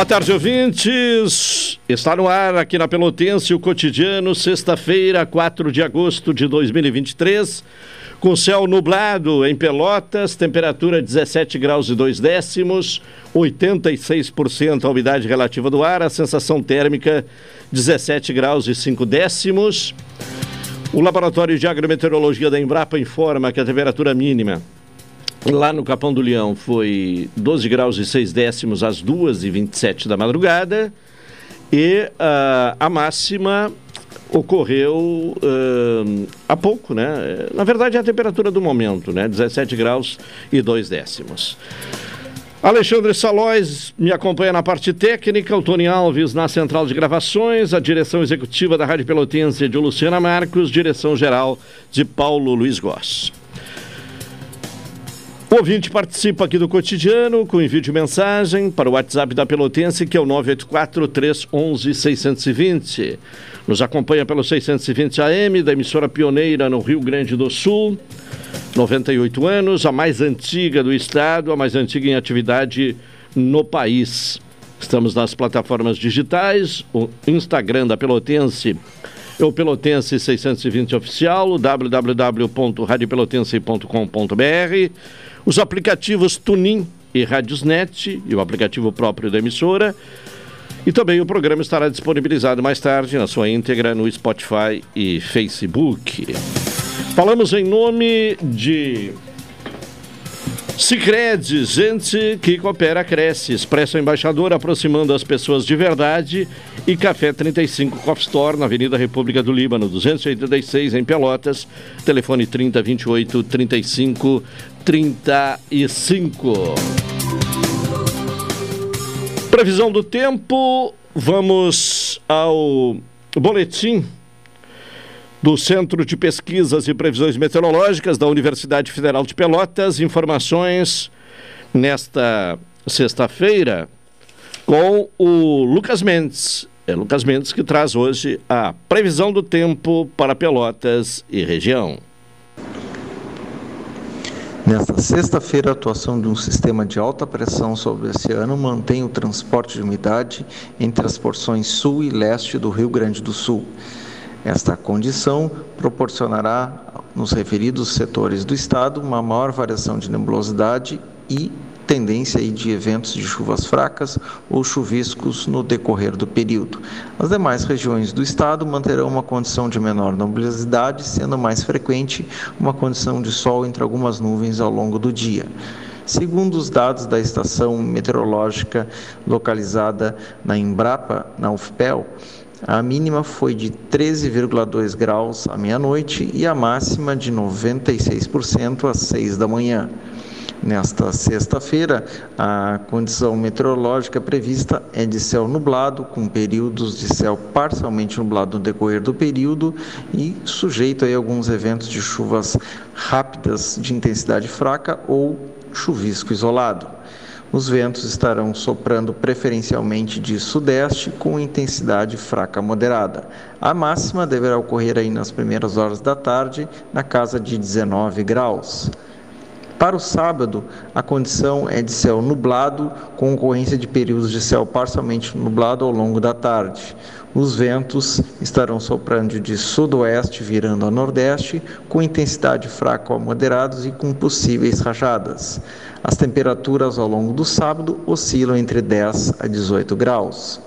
Boa tarde, ouvintes. Está no ar aqui na Pelotense o cotidiano, sexta-feira, 4 de agosto de 2023, com céu nublado em Pelotas, temperatura 17 graus e 2 décimos, 86% a umidade relativa do ar, a sensação térmica 17 graus e 5 décimos. O Laboratório de Agrometeorologia da Embrapa informa que a temperatura mínima Lá no Capão do Leão foi 12 graus e 6 décimos às 2 e 27 da madrugada. E uh, a máxima ocorreu uh, há pouco, né? Na verdade, é a temperatura do momento, né? 17 graus e 2 décimos. Alexandre Salóis me acompanha na parte técnica, o Tony Alves na central de gravações, a direção executiva da Rádio Pelotense de Luciana Marcos, direção geral de Paulo Luiz Goss. O ouvinte participa aqui do cotidiano com envio de mensagem para o WhatsApp da Pelotense, que é o 984-311-620. Nos acompanha pelo 620 AM, da emissora pioneira no Rio Grande do Sul. 98 anos, a mais antiga do estado, a mais antiga em atividade no país. Estamos nas plataformas digitais, o Instagram da Pelotense é o Pelotense 620 Oficial, www.radiopelotense.com.br os aplicativos Tunin e Radiosnet e o aplicativo próprio da emissora. E também o programa estará disponibilizado mais tarde na sua íntegra no Spotify e Facebook. Falamos em nome de Sicredi, gente que coopera cresce. Expresso Embaixador aproximando as pessoas de verdade e Café 35 Coffee Store na Avenida República do Líbano, 286 em Pelotas. Telefone 3028 35 35. Previsão do tempo, vamos ao boletim do Centro de Pesquisas e Previsões Meteorológicas da Universidade Federal de Pelotas. Informações nesta sexta-feira com o Lucas Mendes. É Lucas Mendes que traz hoje a previsão do tempo para Pelotas e região. Nesta sexta-feira, a atuação de um sistema de alta pressão sobre o oceano mantém o transporte de umidade entre as porções sul e leste do Rio Grande do Sul. Esta condição proporcionará, nos referidos setores do estado, uma maior variação de nebulosidade e tendência de eventos de chuvas fracas ou chuviscos no decorrer do período. As demais regiões do estado manterão uma condição de menor nubosidade, sendo mais frequente uma condição de sol entre algumas nuvens ao longo do dia. Segundo os dados da estação meteorológica localizada na Embrapa, na UFPEL, a mínima foi de 13,2 graus à meia-noite e a máxima de 96% às 6 da manhã. Nesta sexta-feira, a condição meteorológica prevista é de céu nublado, com períodos de céu parcialmente nublado no decorrer do período e sujeito a alguns eventos de chuvas rápidas de intensidade fraca ou chuvisco isolado. Os ventos estarão soprando preferencialmente de sudeste com intensidade fraca moderada. A máxima deverá ocorrer aí nas primeiras horas da tarde, na casa de 19 graus. Para o sábado, a condição é de céu nublado, com ocorrência de períodos de céu parcialmente nublado ao longo da tarde. Os ventos estarão soprando de sudoeste virando a nordeste, com intensidade fraca a moderados e com possíveis rajadas. As temperaturas ao longo do sábado oscilam entre 10 a 18 graus.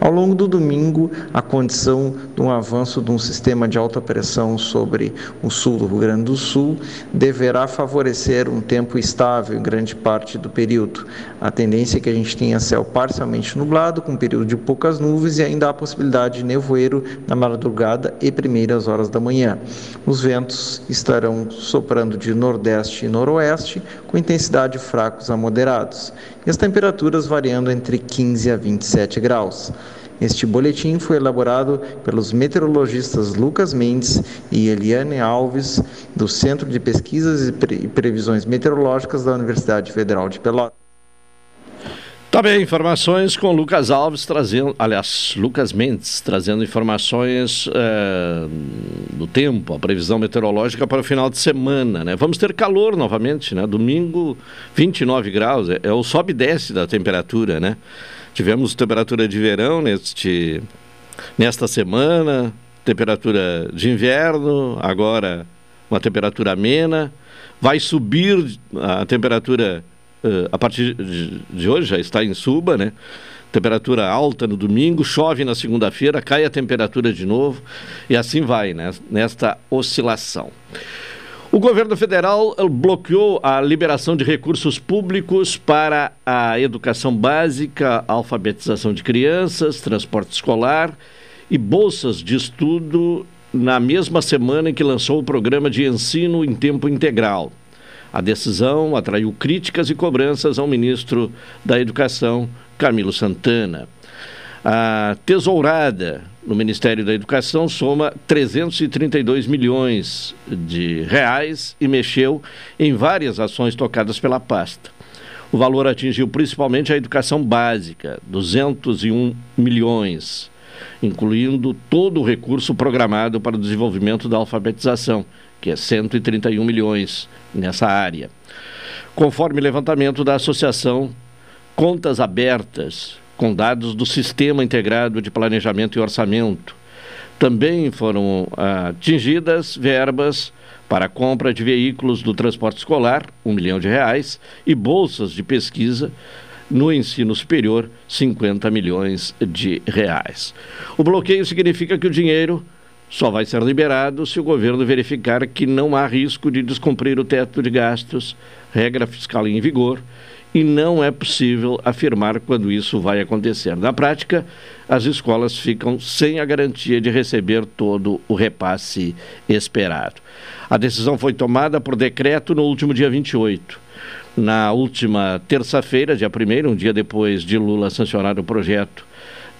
Ao longo do domingo, a condição de um avanço de um sistema de alta pressão sobre o sul do Rio Grande do Sul deverá favorecer um tempo estável em grande parte do período. A tendência é que a gente tenha céu parcialmente nublado, com um período de poucas nuvens e ainda há possibilidade de nevoeiro na madrugada e primeiras horas da manhã. Os ventos estarão soprando de nordeste e noroeste, com intensidade fracos a moderados, e as temperaturas variando entre 15 a 27 graus. Este boletim foi elaborado pelos meteorologistas Lucas Mendes e Eliane Alves, do Centro de Pesquisas e Previsões Meteorológicas da Universidade Federal de Pelotas. Tá informações com Lucas Alves trazendo, aliás, Lucas Mendes trazendo informações é, do tempo, a previsão meteorológica para o final de semana, né? Vamos ter calor novamente, né? Domingo, 29 graus, é, é o sobe e desce da temperatura, né? Tivemos temperatura de verão neste, nesta semana, temperatura de inverno, agora uma temperatura amena. Vai subir a temperatura uh, a partir de, hoje, já está em suba, né? temperatura alta no domingo, chove na segunda-feira, cai a temperatura de novo e assim vai, né? Nesta oscilação. O governo federal eh, bloqueou a liberação de recursos públicos para a educação básica, alfabetização de crianças, transporte escolar e bolsas de estudo na mesma semana em que lançou o programa de ensino em tempo integral. A decisão atraiu críticas e cobranças ao ministro da Educação, Camilo Santana. A tesourada no Ministério da Educação soma 332 milhões de reais e mexeu em várias ações tocadas pela pasta. O valor atingiu principalmente a educação básica, 201 milhões, incluindo todo o recurso programado para o desenvolvimento da alfabetização, que é 131 milhões nessa área. Conforme levantamento da Associação Contas Abertas, com dados do Sistema Integrado de Planejamento e Orçamento. Também foram ah, atingidas verbas para a compra de veículos do transporte escolar, um milhão de reais, e bolsas de pesquisa no ensino superior, 50 milhões de reais. O bloqueio significa que o dinheiro só vai ser liberado se o governo verificar que não há risco de descumprir o teto de gastos, regra fiscal em vigor, e não é possível afirmar quando isso vai acontecer. Na prática, as escolas ficam sem a garantia de receber todo o repasse esperado. A decisão foi tomada por decreto no último dia 28. Na última terça-feira, dia 1, um dia depois de Lula sancionar o projeto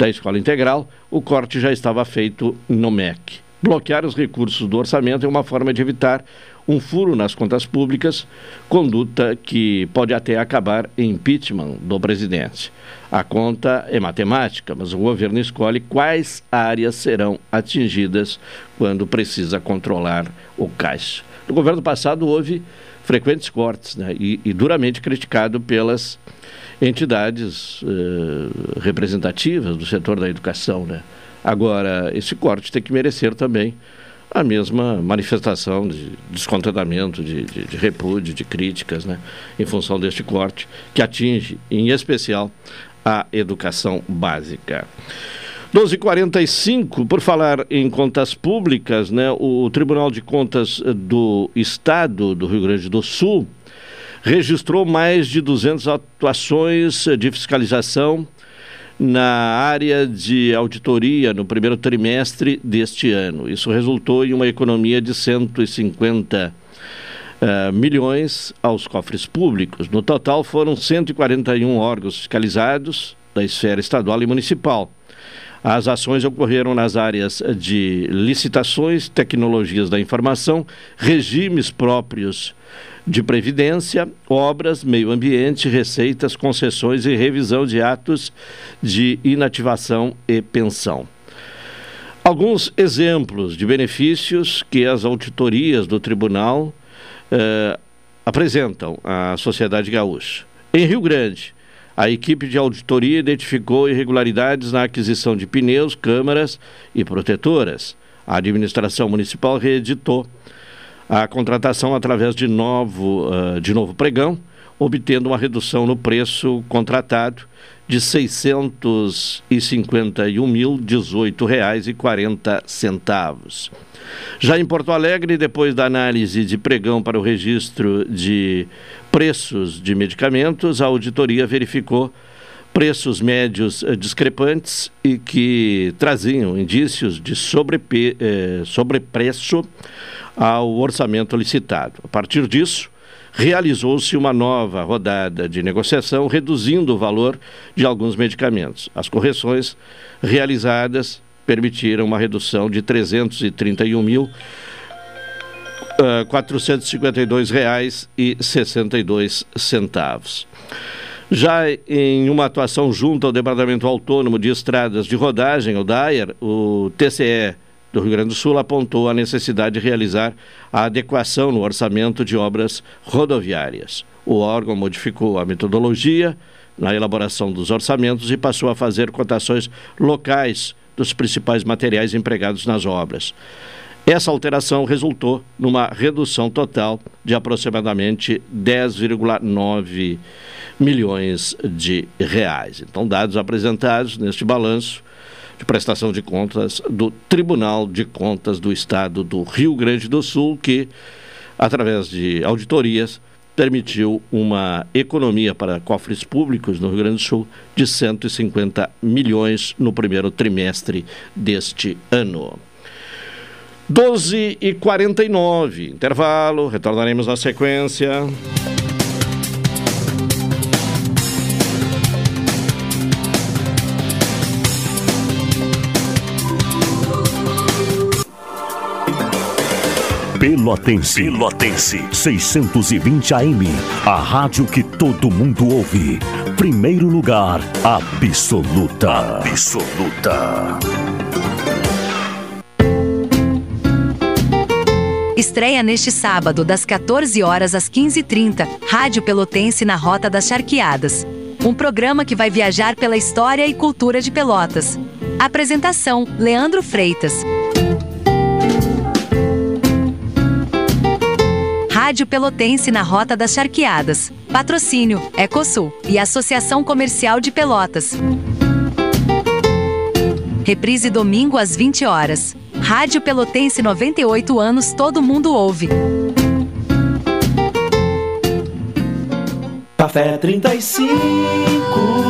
da escola integral, o corte já estava feito no MEC. Bloquear os recursos do orçamento é uma forma de evitar um furo nas contas públicas, conduta que pode até acabar em impeachment do presidente. A conta é matemática, mas o governo escolhe quais áreas serão atingidas quando precisa controlar o caixa. No governo passado houve frequentes cortes né, e, e, duramente criticado pelas entidades eh, representativas do setor da educação. Né? Agora, esse corte tem que merecer também a mesma manifestação de descontentamento, de, de, de, repúdio, de críticas, né, em função deste corte, que atinge, em especial, a educação básica. 12h45, por falar em contas públicas, né, o Tribunal de Contas do Estado do Rio Grande do Sul registrou mais de 200 atuações de fiscalização na área de auditoria no primeiro trimestre deste ano. Isso resultou em uma economia de 150 uh, eh, milhões aos cofres públicos. No total, foram 141 órgãos fiscalizados da esfera estadual e municipal. As ações ocorreram nas áreas de licitações, tecnologias da informação, regimes próprios de previdência, obras, meio ambiente, receitas, concessões e revisão de atos de inativação e pensão. Alguns exemplos de benefícios que as auditorias do tribunal eh, apresentam à sociedade gaúcha. Em Rio Grande, a equipe de auditoria identificou irregularidades na aquisição de pneus, câmaras e protetoras. A administração municipal reeditou a contratação através de novo, uh, de novo pregão, obtendo uma redução no preço contratado de R$ 651.018,40. Já em Porto Alegre, depois da análise de pregão para o registro de preços de medicamentos, a auditoria verificou preços médios eh, discrepantes e que traziam indícios de eh, sobrepreço ao orçamento licitado. A partir disso, realizou-se uma nova rodada de negociação, reduzindo o valor de alguns medicamentos. As correções realizadas permitiram uma redução de 331 mil ah, R$ 452,62. Já em uma atuação junto ao Departamento Autônomo de Estradas de Rodagem, o DAER, o TCE do Rio Grande do Sul apontou a necessidade de realizar a adequação no orçamento de obras rodoviárias. O órgão modificou a metodologia na elaboração dos orçamentos e passou a fazer cotações locais dos principais materiais empregados nas obras. Essa alteração resultou numa redução total de aproximadamente 10,9 milhões de reais. Então, dados apresentados neste balanço de prestação de contas do Tribunal de Contas do Estado do Rio Grande do Sul, que, através de auditorias, permitiu uma economia para cofres públicos no Rio Grande do Sul de 150 milhões no primeiro trimestre deste ano. 12 e 49 intervalo, retornaremos na sequência. Pelotense. Pelotense. 620 AM. A rádio que todo mundo ouve. Primeiro lugar, absoluta. Absoluta. Estreia neste sábado, das 14 horas às 15h30, Rádio Pelotense na Rota das Charqueadas. Um programa que vai viajar pela história e cultura de Pelotas. Apresentação: Leandro Freitas. Rádio Pelotense na Rota das Charqueadas. Patrocínio: Ecosul e Associação Comercial de Pelotas. Reprise domingo às 20 horas. Rádio Pelotense 98 anos, todo mundo ouve. Café 35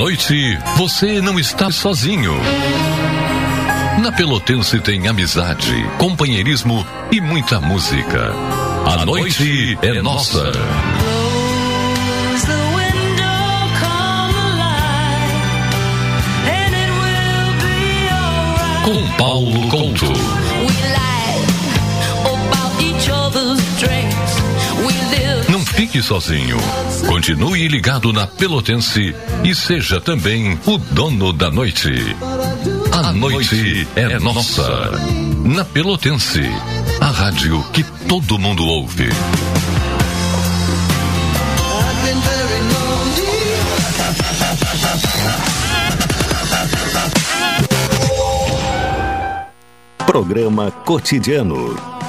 Noite, você não está sozinho. Na Pelotense tem amizade, companheirismo e muita música. A noite é nossa. Com Paulo Couto. Fique sozinho. Continue ligado na Pelotense e seja também o dono da noite. A noite é nossa. Na Pelotense, a rádio que todo mundo ouve. Programa Cotidiano.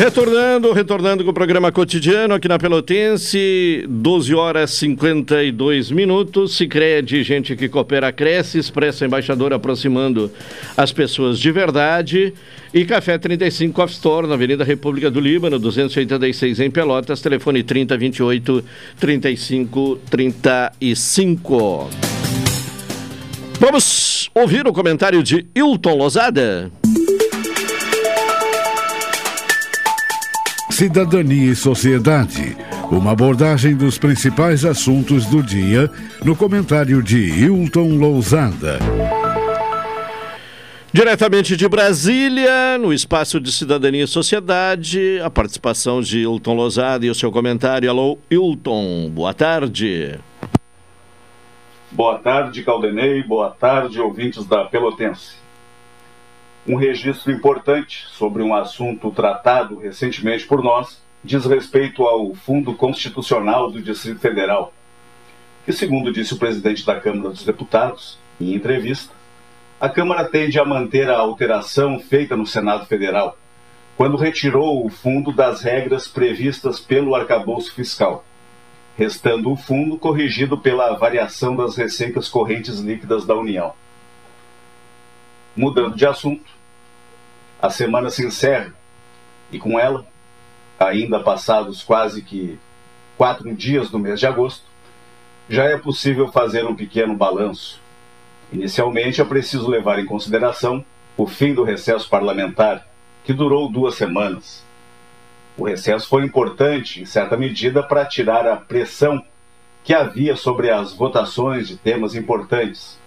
Retornando, retornando com o programa cotidiano aqui na Pelotense, 12 horas 52 minutos. Se crede, gente que coopera, cresce, expressa embaixador aproximando as pessoas de verdade. E Café 35 Off Store, na Avenida República do Líbano, 286 em Pelotas, telefone 3028 3535. Vamos ouvir o comentário de Hilton Lozada? Cidadania e Sociedade. Uma abordagem dos principais assuntos do dia no comentário de Hilton Lousada. Diretamente de Brasília, no espaço de Cidadania e Sociedade, a participação de Hilton Lousada e o seu comentário. Alô, Hilton, boa tarde. Boa tarde, Caldenei. Boa tarde, ouvintes da Pelotense um registro importante sobre um assunto tratado recentemente por nós, diz respeito ao Fundo Constitucional do Distrito Federal, que, segundo disse o presidente da Câmara dos Deputados, em entrevista, a Câmara tende a manter a alteração feita no Senado Federal, quando retirou o fundo das regras previstas pelo arcabouço fiscal, restando o fundo corrigido pela variação das receitas correntes líquidas da União. Mudando de assunto, a semana se encerra e com ela, ainda passados quase que quatro dias do mês de agosto, já é possível fazer um pequeno balanço. Inicialmente é preciso levar em consideração o fim do recesso parlamentar, que durou duas semanas. O recesso foi importante, em certa medida, para tirar a pressão que havia sobre as votações de temas importantes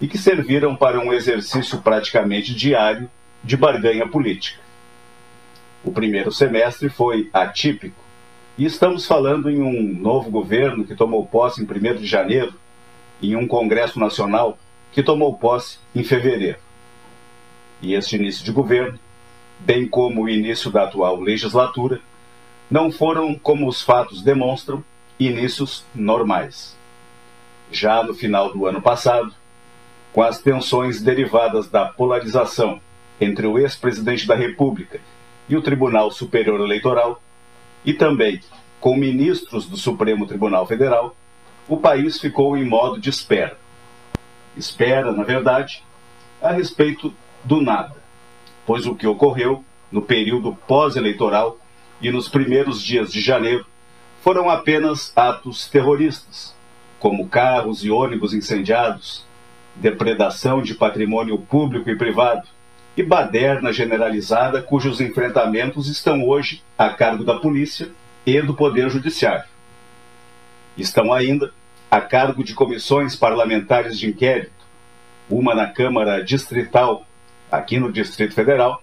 e que serviram para um exercício praticamente diário de barganha política. O primeiro semestre foi atípico e estamos falando em um novo governo que tomou posse em 1 de janeiro em um Congresso Nacional que tomou posse em fevereiro. E este início de governo, bem como o início da atual legislatura, não foram, como os fatos demonstram, inícios normais. Já no final do ano passado, com as tensões derivadas da polarização entre o ex-presidente da República e o Tribunal Superior Eleitoral, e também com ministros do Supremo Tribunal Federal, o país ficou em modo de espera. Espera, na verdade, a respeito do nada, pois o que ocorreu no período pós-eleitoral e nos primeiros dias de janeiro foram apenas atos terroristas, como carros e ônibus incendiados, depredação de patrimônio público e privado e baderna generalizada cujos enfrentamentos estão hoje a cargo da polícia e do Poder Judiciário. Estão ainda a cargo de comissões parlamentares de inquérito, uma na Câmara Distrital, aqui no Distrito Federal,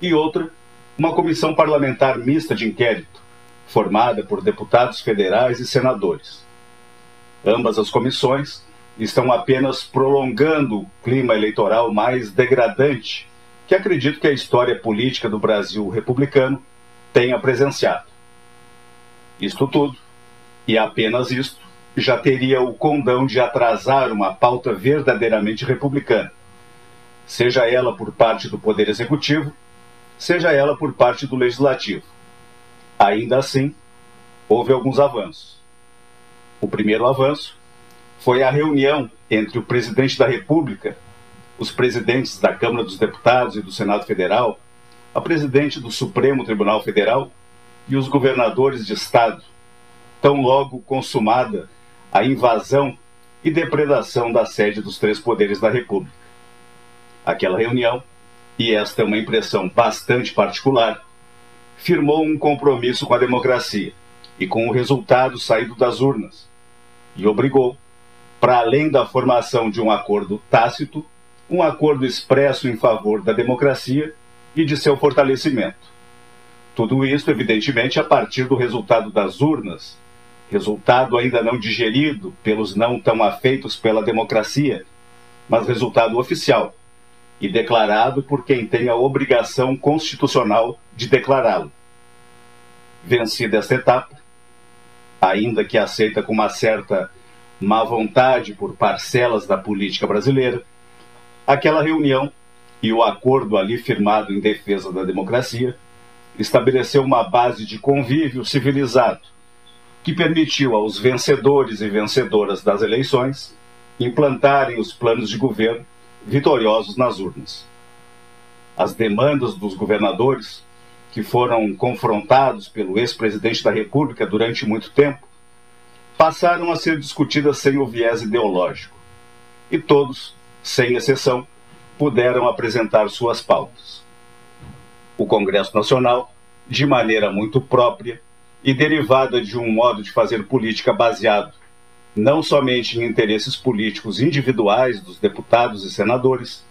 e outra, uma comissão parlamentar mista de inquérito, formada por deputados federais e senadores. Ambas as comissões estão apenas prolongando o clima eleitoral mais degradante que acredito que a história política do Brasil republicano tenha presenciado. Isto tudo, e apenas isto, já teria o condão de atrasar uma pauta verdadeiramente republicana, seja ela por parte do Poder Executivo, seja ela por parte do Legislativo. Ainda assim, houve alguns avanços. O primeiro avanço foi a reunião entre o presidente da República, os presidentes da Câmara dos Deputados e do Senado Federal, a presidente do Supremo Tribunal Federal e os governadores de Estado, tão logo consumada a invasão e depredação da sede dos três poderes da República. Aquela reunião, e esta é uma impressão bastante particular, firmou um compromisso com a democracia e com o resultado saído das urnas, e obrigou, para além da formação de um acordo tácito, um acordo expresso em favor da democracia e de seu fortalecimento. Tudo isso, evidentemente, a partir do resultado das urnas, resultado ainda não digerido pelos não tão afeitos pela democracia, mas resultado oficial e declarado por quem tem a obrigação constitucional de declará-lo. Vencida esta etapa, ainda que aceita com uma certa má vontade por parcelas da política brasileira, aquela reunião e o acordo ali firmado em defesa da democracia estabeleceu uma base de convívio civilizado que permitiu aos vencedores e vencedoras das eleições implantarem os planos de governo vitoriosos nas urnas. As demandas dos governadores, que foram confrontados pelo ex-presidente da República durante muito tempo, passaram a ser discutidas sem o viés ideológico. E todos, sem exceção, puderam apresentar suas pautas. O Congresso Nacional, de maneira muito própria, e derivada de um modo de fazer política baseado não somente em interesses políticos individuais dos deputados e senadores,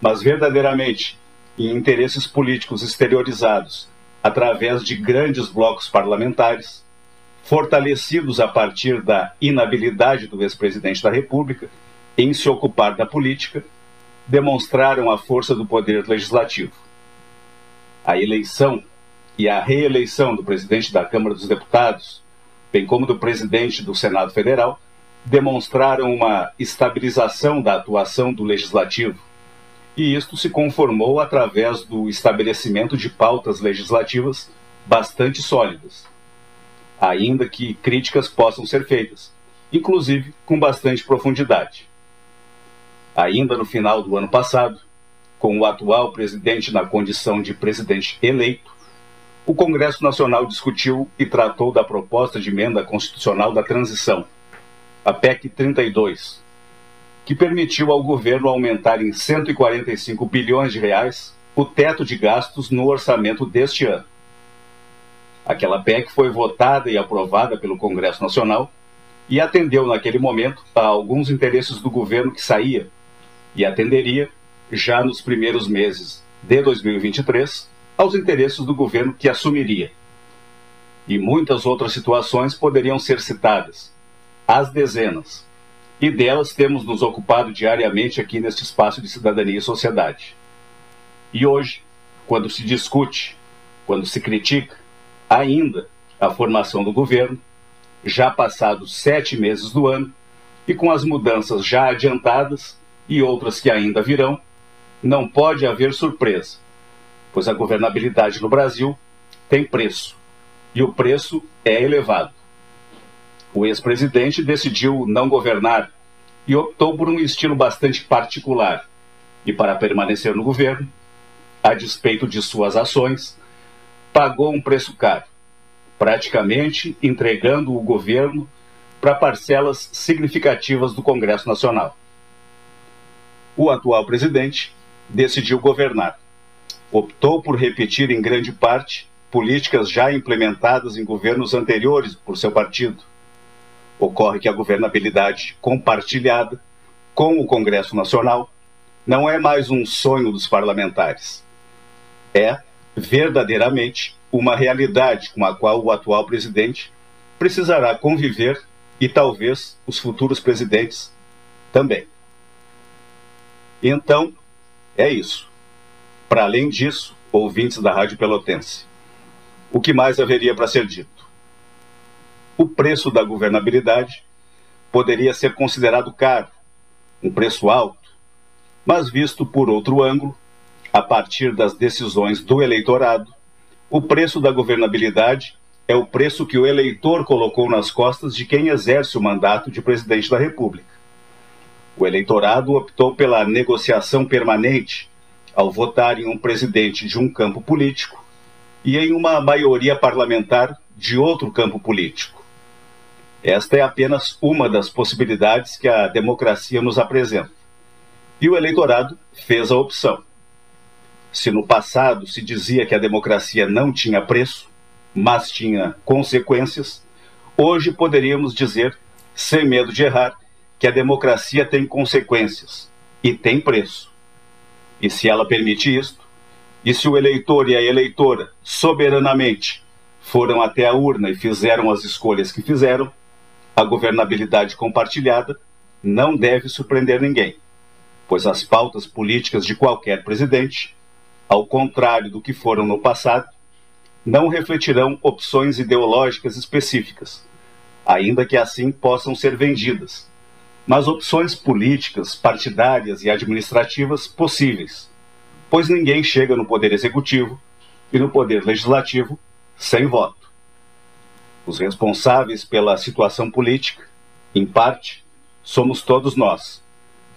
mas verdadeiramente em interesses políticos exteriorizados através de grandes blocos parlamentares, fortalecidos a partir da inabilidade do ex-presidente da República em se ocupar da política, demonstraram a força do poder legislativo. A eleição e a reeleição do presidente da Câmara dos Deputados, bem como do presidente do Senado Federal, demonstraram uma estabilização da atuação do legislativo. E isto se conformou através do estabelecimento de pautas legislativas bastante sólidas, ainda que críticas possam ser feitas, inclusive com bastante profundidade. Ainda no final do ano passado, com o atual presidente na condição de presidente eleito, o Congresso Nacional discutiu e tratou da proposta de emenda constitucional da transição, a PEC 32, que permitiu ao governo aumentar em 145 bilhões de reais o teto de gastos no orçamento deste ano. Aquela PEC foi votada e aprovada pelo Congresso Nacional e atendeu naquele momento a alguns interesses do governo que saía e atenderia já nos primeiros meses de 2023 aos interesses do governo que assumiria. E muitas outras situações poderiam ser citadas, às dezenas. E delas temos nos ocupado diariamente aqui neste espaço de cidadania e sociedade. E hoje, quando se discute, quando se critica ainda a formação do governo, já passados sete meses do ano, e com as mudanças já adiantadas e outras que ainda virão, não pode haver surpresa pois a governabilidade no Brasil tem preço, e o preço é elevado. O ex-presidente decidiu não governar e optou por um estilo bastante particular, e para permanecer no governo, a despeito de suas ações, pagou um preço caro, praticamente entregando o governo para parcelas significativas do Congresso Nacional. O atual presidente decidiu governar optou por repetir em grande parte políticas já implementadas em governos anteriores por seu partido. Ocorre que a governabilidade compartilhada com o Congresso Nacional não é mais um sonho dos parlamentares. É, verdadeiramente, uma realidade com a qual o atual presidente precisará conviver e talvez os futuros presidentes também. Então, é isso. Para além disso, ouvintes da Rádio Pelotense, o que mais haveria para ser dito? O preço da governabilidade poderia ser considerado caro, um preço alto, mas visto por outro ângulo, a partir das decisões do eleitorado, o preço da governabilidade é o preço que o eleitor colocou nas costas de quem exerce o mandato de presidente da República. O eleitorado optou pela negociação permanente ao votar em um presidente de um campo político e em uma maioria parlamentar de outro campo político. Esta é apenas uma das possibilidades que a democracia nos apresenta. E o eleitorado fez a opção. Se no passado se dizia que a democracia não tinha preço, mas tinha consequências, hoje poderíamos dizer, sem medo de errar, que a democracia tem consequências e tem preço. E se ela permite isto, e se o eleitor e a eleitora soberanamente foram até a urna e fizeram as escolhas que fizeram, a governabilidade compartilhada não deve surpreender ninguém, pois as pautas políticas de qualquer presidente, ao contrário do que foram no passado, não refletirão opções ideológicas específicas, ainda que assim possam ser vendidas, mas opções políticas, partidárias e administrativas possíveis, pois ninguém chega no poder executivo e no poder legislativo sem voto. Os responsáveis pela situação política, em parte, somos todos nós,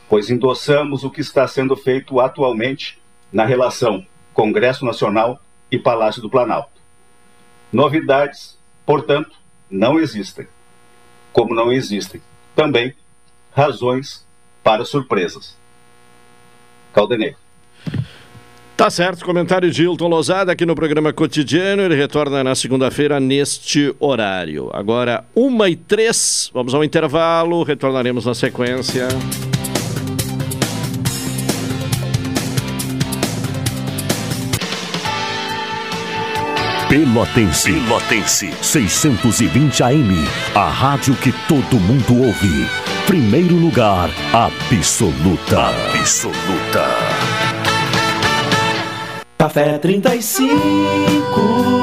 pois endossamos o que está sendo feito atualmente na relação Congresso Nacional e Palácio do Planalto. Novidades, portanto, não existem. Como não existem também razões para surpresas. Caldenei. Tá certo, comentário de Hilton Lozada aqui no programa cotidiano. Ele retorna na segunda-feira neste horário. Agora, uma e três, vamos ao intervalo, retornaremos na sequência. Pelotense. Pelotense. 620 AM. A rádio que todo mundo ouve. Primeiro lugar, absoluta. Absoluta. Café 35.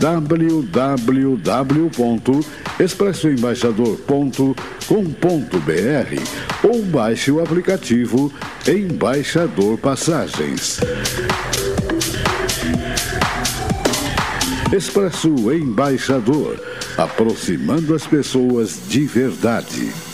www.expressoembaixador.com.br ou baixe o aplicativo Embaixador Passagens. Expresso Embaixador, aproximando as pessoas de verdade.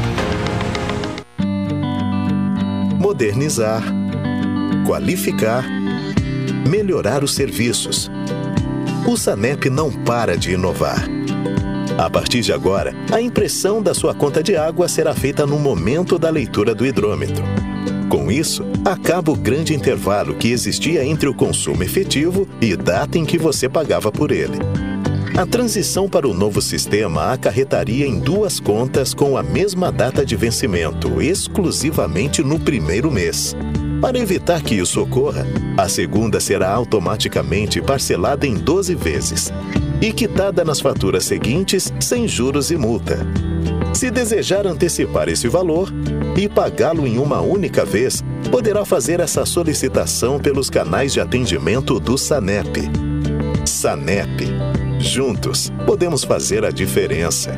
Modernizar, qualificar, melhorar os serviços. O SANEP não para de inovar. A partir de agora, a impressão da sua conta de água será feita no momento da leitura do hidrômetro. Com isso, acaba o grande intervalo que existia entre o consumo efetivo e data em que você pagava por ele. A transição para o novo sistema acarretaria em duas contas com a mesma data de vencimento, exclusivamente no primeiro mês. Para evitar que isso ocorra, a segunda será automaticamente parcelada em 12 vezes e quitada nas faturas seguintes sem juros e multa. Se desejar antecipar esse valor e pagá-lo em uma única vez, poderá fazer essa solicitação pelos canais de atendimento do SANEP. SANEP Juntos, podemos fazer a diferença.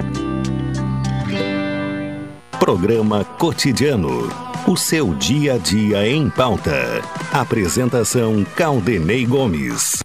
Programa Cotidiano. O seu dia a dia em pauta. Apresentação Caldenei Gomes.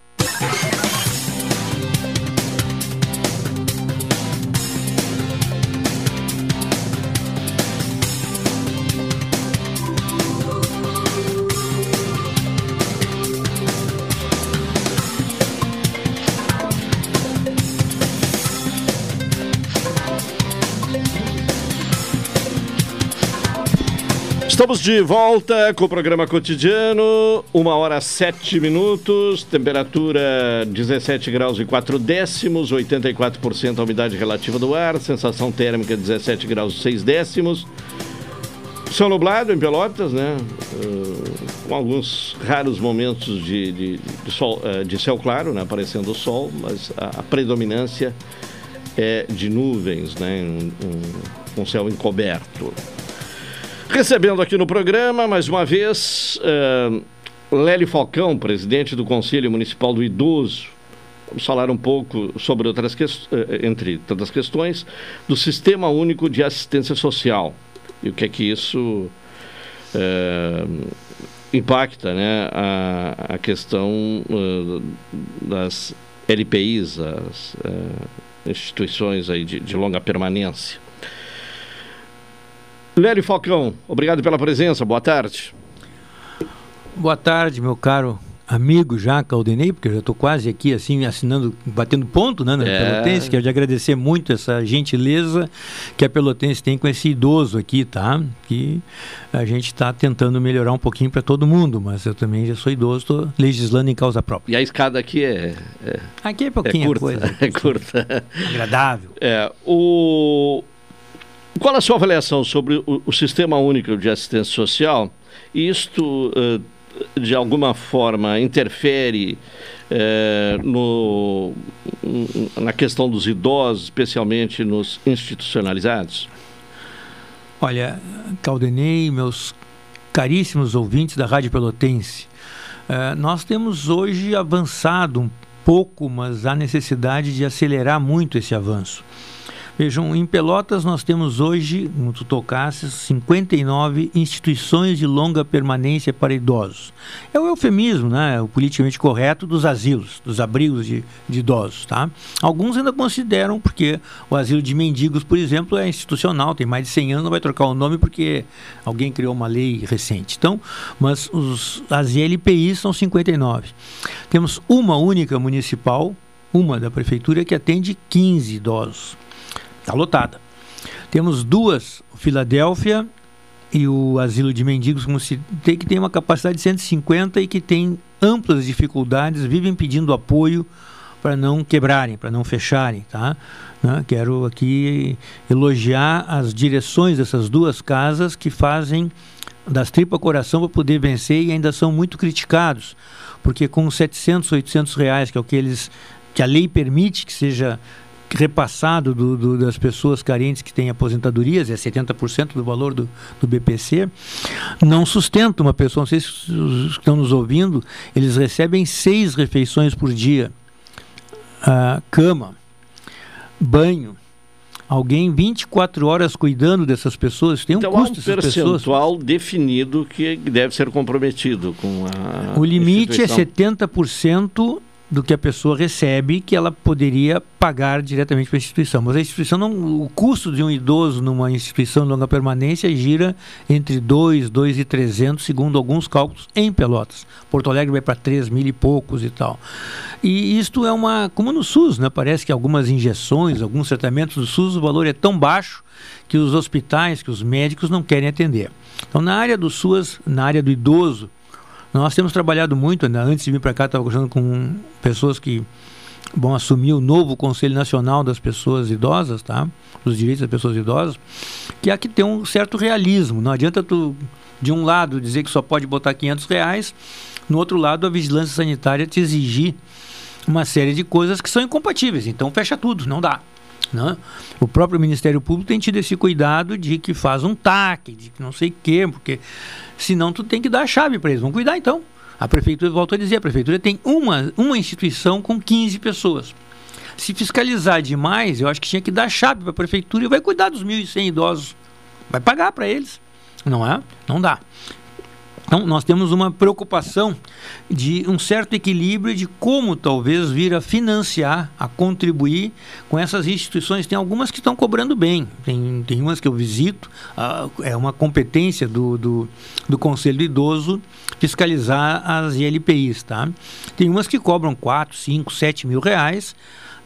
Estamos de volta com o programa cotidiano, uma hora sete minutos, temperatura 17 graus e 4 décimos, 84% a umidade relativa do ar, sensação térmica 17 graus e 6 décimos. Céu nublado em Pelotas, né? Uh, com alguns raros momentos de, de, de, sol, uh, de céu claro, né? Aparecendo o sol, mas a, a predominância é de nuvens, né? Um, um, um céu encoberto. Recebendo aqui no programa, mais uma vez, uh, Lélio Falcão, presidente do Conselho Municipal do Idoso. Vamos falar um pouco sobre outras questões, uh, entre tantas questões, do Sistema Único de Assistência Social. E o que é que isso uh, impacta né, a, a questão das LPIs, as instituições aí de, de longa permanência. Lélio Falcão, obrigado pela presença, boa tarde. Boa tarde, meu caro amigo já, Caldenei, porque eu já estou quase aqui, assim, assinando, batendo ponto, né, na é. Pelotense, quero agradecer muito essa gentileza que a Pelotense tem com esse idoso aqui, tá? Que a gente está tentando melhorar um pouquinho para todo mundo, mas eu também já sou idoso, estou legislando em causa própria. E a escada aqui é... é aqui é pouquinho é curta, coisa. É curta. Agradável. É, o... Qual a sua avaliação sobre o, o Sistema Único de Assistência Social? Isto, uh, de alguma forma, interfere uh, no, na questão dos idosos, especialmente nos institucionalizados? Olha, Caldenei, meus caríssimos ouvintes da Rádio Pelotense, uh, nós temos hoje avançado um pouco, mas há necessidade de acelerar muito esse avanço. Vejam, em Pelotas nós temos hoje, no tu tocasses, 59 instituições de longa permanência para idosos. É o eufemismo, né, o politicamente correto dos asilos, dos abrigos de, de idosos, tá? Alguns ainda consideram, porque o asilo de mendigos, por exemplo, é institucional, tem mais de 100 anos, não vai trocar o nome porque alguém criou uma lei recente. Então, mas os, as ILPIs são 59. Temos uma única municipal, uma da prefeitura, que atende 15 idosos. Está lotada. Temos duas, Filadélfia e o Asilo de Mendigos, como se tem que tem uma capacidade de 150 e que tem amplas dificuldades, vivem pedindo apoio para não quebrarem, para não fecharem, tá? Né? Quero aqui elogiar as direções dessas duas casas que fazem das tripa coração para poder vencer e ainda são muito criticados, porque com 700, 800 reais, que é o que eles que a lei permite que seja repassado do, do, das pessoas carentes que têm aposentadorias, é 70% do valor do, do BPC, não sustenta uma pessoa, não sei se os que estão nos ouvindo, eles recebem seis refeições por dia, uh, cama, banho, alguém 24 horas cuidando dessas pessoas, tem um então, custo há um percentual pessoas. definido que deve ser comprometido com a O limite é 70% do que a pessoa recebe que ela poderia pagar diretamente para a instituição. Mas a instituição não, o custo de um idoso numa instituição de longa permanência gira entre 2, 2 e 300, segundo alguns cálculos em Pelotas. Porto Alegre vai para 3 mil e poucos e tal. E isto é uma, como no SUS, né? Parece que algumas injeções, alguns tratamentos do SUS, o valor é tão baixo que os hospitais, que os médicos não querem atender. Então, na área do SUS, na área do idoso, nós temos trabalhado muito, né? antes de vir para cá, estava conversando com pessoas que vão assumir o novo Conselho Nacional das Pessoas Idosas, tá? Dos direitos das pessoas idosas, que há que ter um certo realismo. Não adianta tu, de um lado, dizer que só pode botar 500 reais, no outro lado, a vigilância sanitária te exigir uma série de coisas que são incompatíveis. Então, fecha tudo, não dá. Né? O próprio Ministério Público tem tido esse cuidado de que faz um TAC, de que não sei o quê, porque senão tu tem que dar a chave para eles. Vamos cuidar então. A prefeitura, volto a dizer, a prefeitura tem uma, uma instituição com 15 pessoas. Se fiscalizar demais, eu acho que tinha que dar chave para a prefeitura e vai cuidar dos 1.100 idosos vai pagar para eles, não é? Não dá. Então, nós temos uma preocupação de um certo equilíbrio de como talvez vir a financiar, a contribuir com essas instituições. Tem algumas que estão cobrando bem, tem, tem umas que eu visito, uh, é uma competência do, do, do Conselho Idoso fiscalizar as ILPIs. Tá? Tem umas que cobram 4, 5, 7 mil reais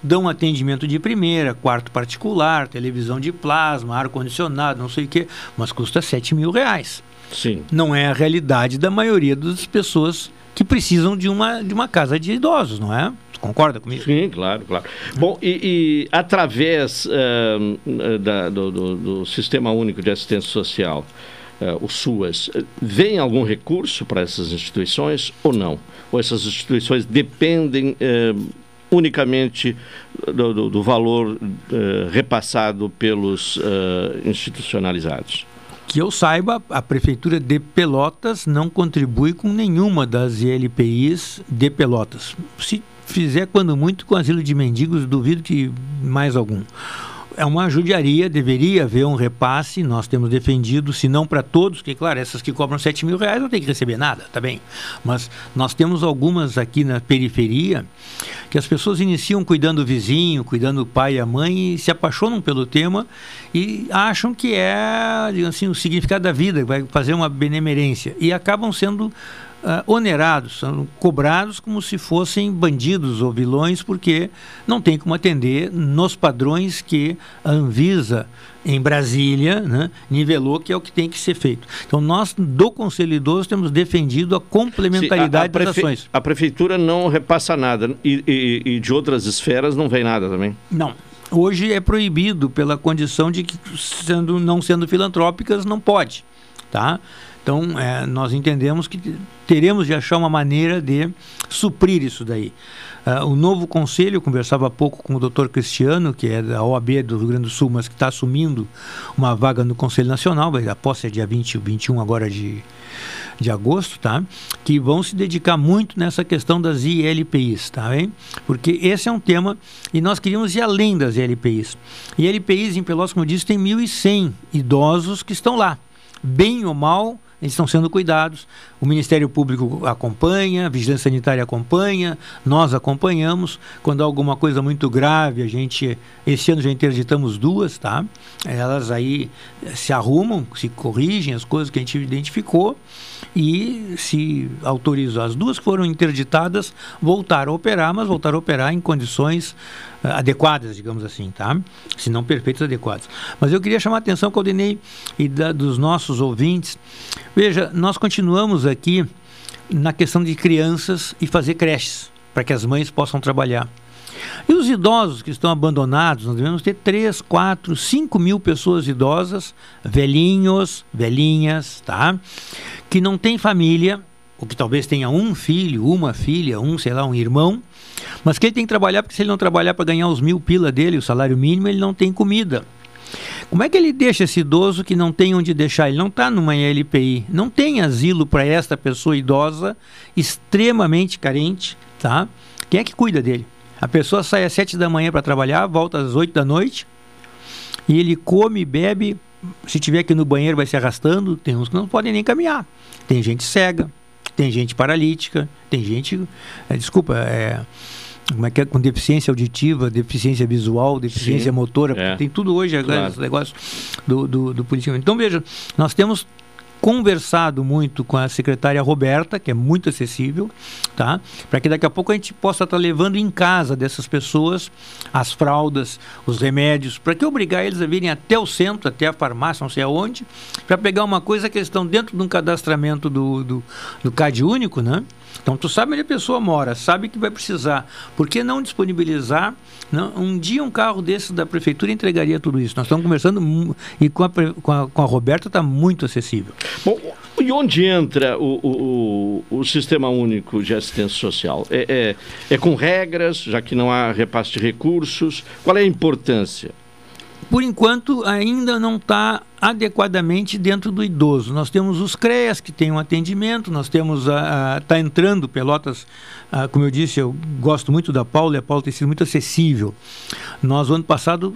dão atendimento de primeira, quarto particular, televisão de plasma, ar-condicionado, não sei o quê, mas custa 7 mil reais. Sim. Não é a realidade da maioria das pessoas que precisam de uma, de uma casa de idosos, não é? Concorda comigo? Sim, claro, claro. Bom, e, e através uh, da, do, do, do, Sistema Único de Assistência Social, uh, o SUAS, vem algum recurso para essas instituições ou não? Ou essas instituições dependem uh, unicamente do, do, do valor repassado pelos institucionalizados? Que eu saiba, a Prefeitura de Pelotas não contribui com nenhuma das ILPIs de Pelotas. Se fizer, quando muito, com asilo de mendigos, duvido que mais algum é uma judiaria, deveria haver um repasse, nós temos defendido, se não para todos, que claro, essas que cobram 7 mil reais não tem que receber nada, tá bem? Mas nós temos algumas aqui na periferia que as pessoas iniciam cuidando do vizinho, cuidando do pai e a mãe e se apaixonam pelo tema e acham que é, digamos assim, o significado da vida, vai fazer uma benemerência e acabam sendo uh, onerados, são cobrados como se fossem bandidos ou vilões, porque não tem como atender nos padrões que a Anvisa em Brasília né, nivelou que é o que tem que ser feito. Então, nós do Conselho Idoso temos defendido a complementaridade Sim, a, a das ações. A Prefeitura não repassa nada e, e, e de outras esferas não vem nada também? Não. Hoje é proibido pela condição de que, sendo, não sendo filantrópicas, não pode. Tá? Então, é, nós entendemos que teremos de achar uma maneira de suprir isso daí. Uh, o novo conselho, eu conversava há pouco com o doutor Cristiano, que é da OAB do Rio Grande do Sul, mas que está assumindo uma vaga no Conselho Nacional, a posse é dia 20, 21 agora de, de agosto, tá? Que vão se dedicar muito nessa questão das ILPIs, tá bem? Porque esse é um tema e nós queríamos ir além das ILPIs. ILPIs em Pelotas, como eu disse, tem 1.100 idosos que estão lá, bem ou mal, eles estão sendo cuidados. O Ministério Público acompanha, a Vigilância Sanitária acompanha, nós acompanhamos. Quando há alguma coisa muito grave, a gente, esse ano já interditamos duas, tá? Elas aí se arrumam, se corrigem as coisas que a gente identificou e se autorizam. As duas que foram interditadas voltaram a operar, mas voltaram a operar em condições adequadas, digamos assim, tá? Se não perfeitas, adequadas. Mas eu queria chamar a atenção, Claudinei, e da, dos nossos ouvintes. Veja, nós continuamos aqui na questão de crianças e fazer creches, para que as mães possam trabalhar. E os idosos que estão abandonados, nós devemos ter 3, 4, 5 mil pessoas idosas, velhinhos, velhinhas, tá? Que não têm família, ou que talvez tenha um filho, uma filha, um, sei lá, um irmão, mas que ele tem que trabalhar, porque se ele não trabalhar para ganhar os mil pila dele, o salário mínimo, ele não tem comida. Como é que ele deixa esse idoso que não tem onde deixar? Ele não está numa LPI, não tem asilo para esta pessoa idosa, extremamente carente, tá? Quem é que cuida dele? A pessoa sai às sete da manhã para trabalhar, volta às oito da noite e ele come, bebe. Se tiver aqui no banheiro, vai se arrastando. Tem uns que não podem nem caminhar. Tem gente cega, tem gente paralítica, tem gente. É, desculpa, é, como é que é, com deficiência auditiva, deficiência visual, deficiência Sim, motora, é. tem tudo hoje agora, claro. negócio do, do, do policiamento. Então, veja, nós temos conversado muito com a secretária Roberta, que é muito acessível, tá? Para que daqui a pouco a gente possa estar tá levando em casa dessas pessoas as fraldas, os remédios, para que obrigar eles a virem até o centro, até a farmácia, não sei aonde, para pegar uma coisa que eles estão dentro de um cadastramento do, do, do CAD único, né? Então, tu sabe onde a pessoa mora, sabe que vai precisar. Por que não disponibilizar? Não, um dia um carro desse da prefeitura entregaria tudo isso. Nós estamos conversando e com a, com a, com a Roberta está muito acessível. Bom, e onde entra o, o, o, Sistema Único de Assistência Social? É, é, é com regras, já que não há repasse de recursos? Qual é a importância? Por enquanto, ainda não está adequadamente dentro do idoso. Nós temos os CREAS que tem um atendimento, nós temos a. Está entrando Pelotas, a, como eu disse, eu gosto muito da Paula e a Paula tem sido muito acessível. Nós, ano passado,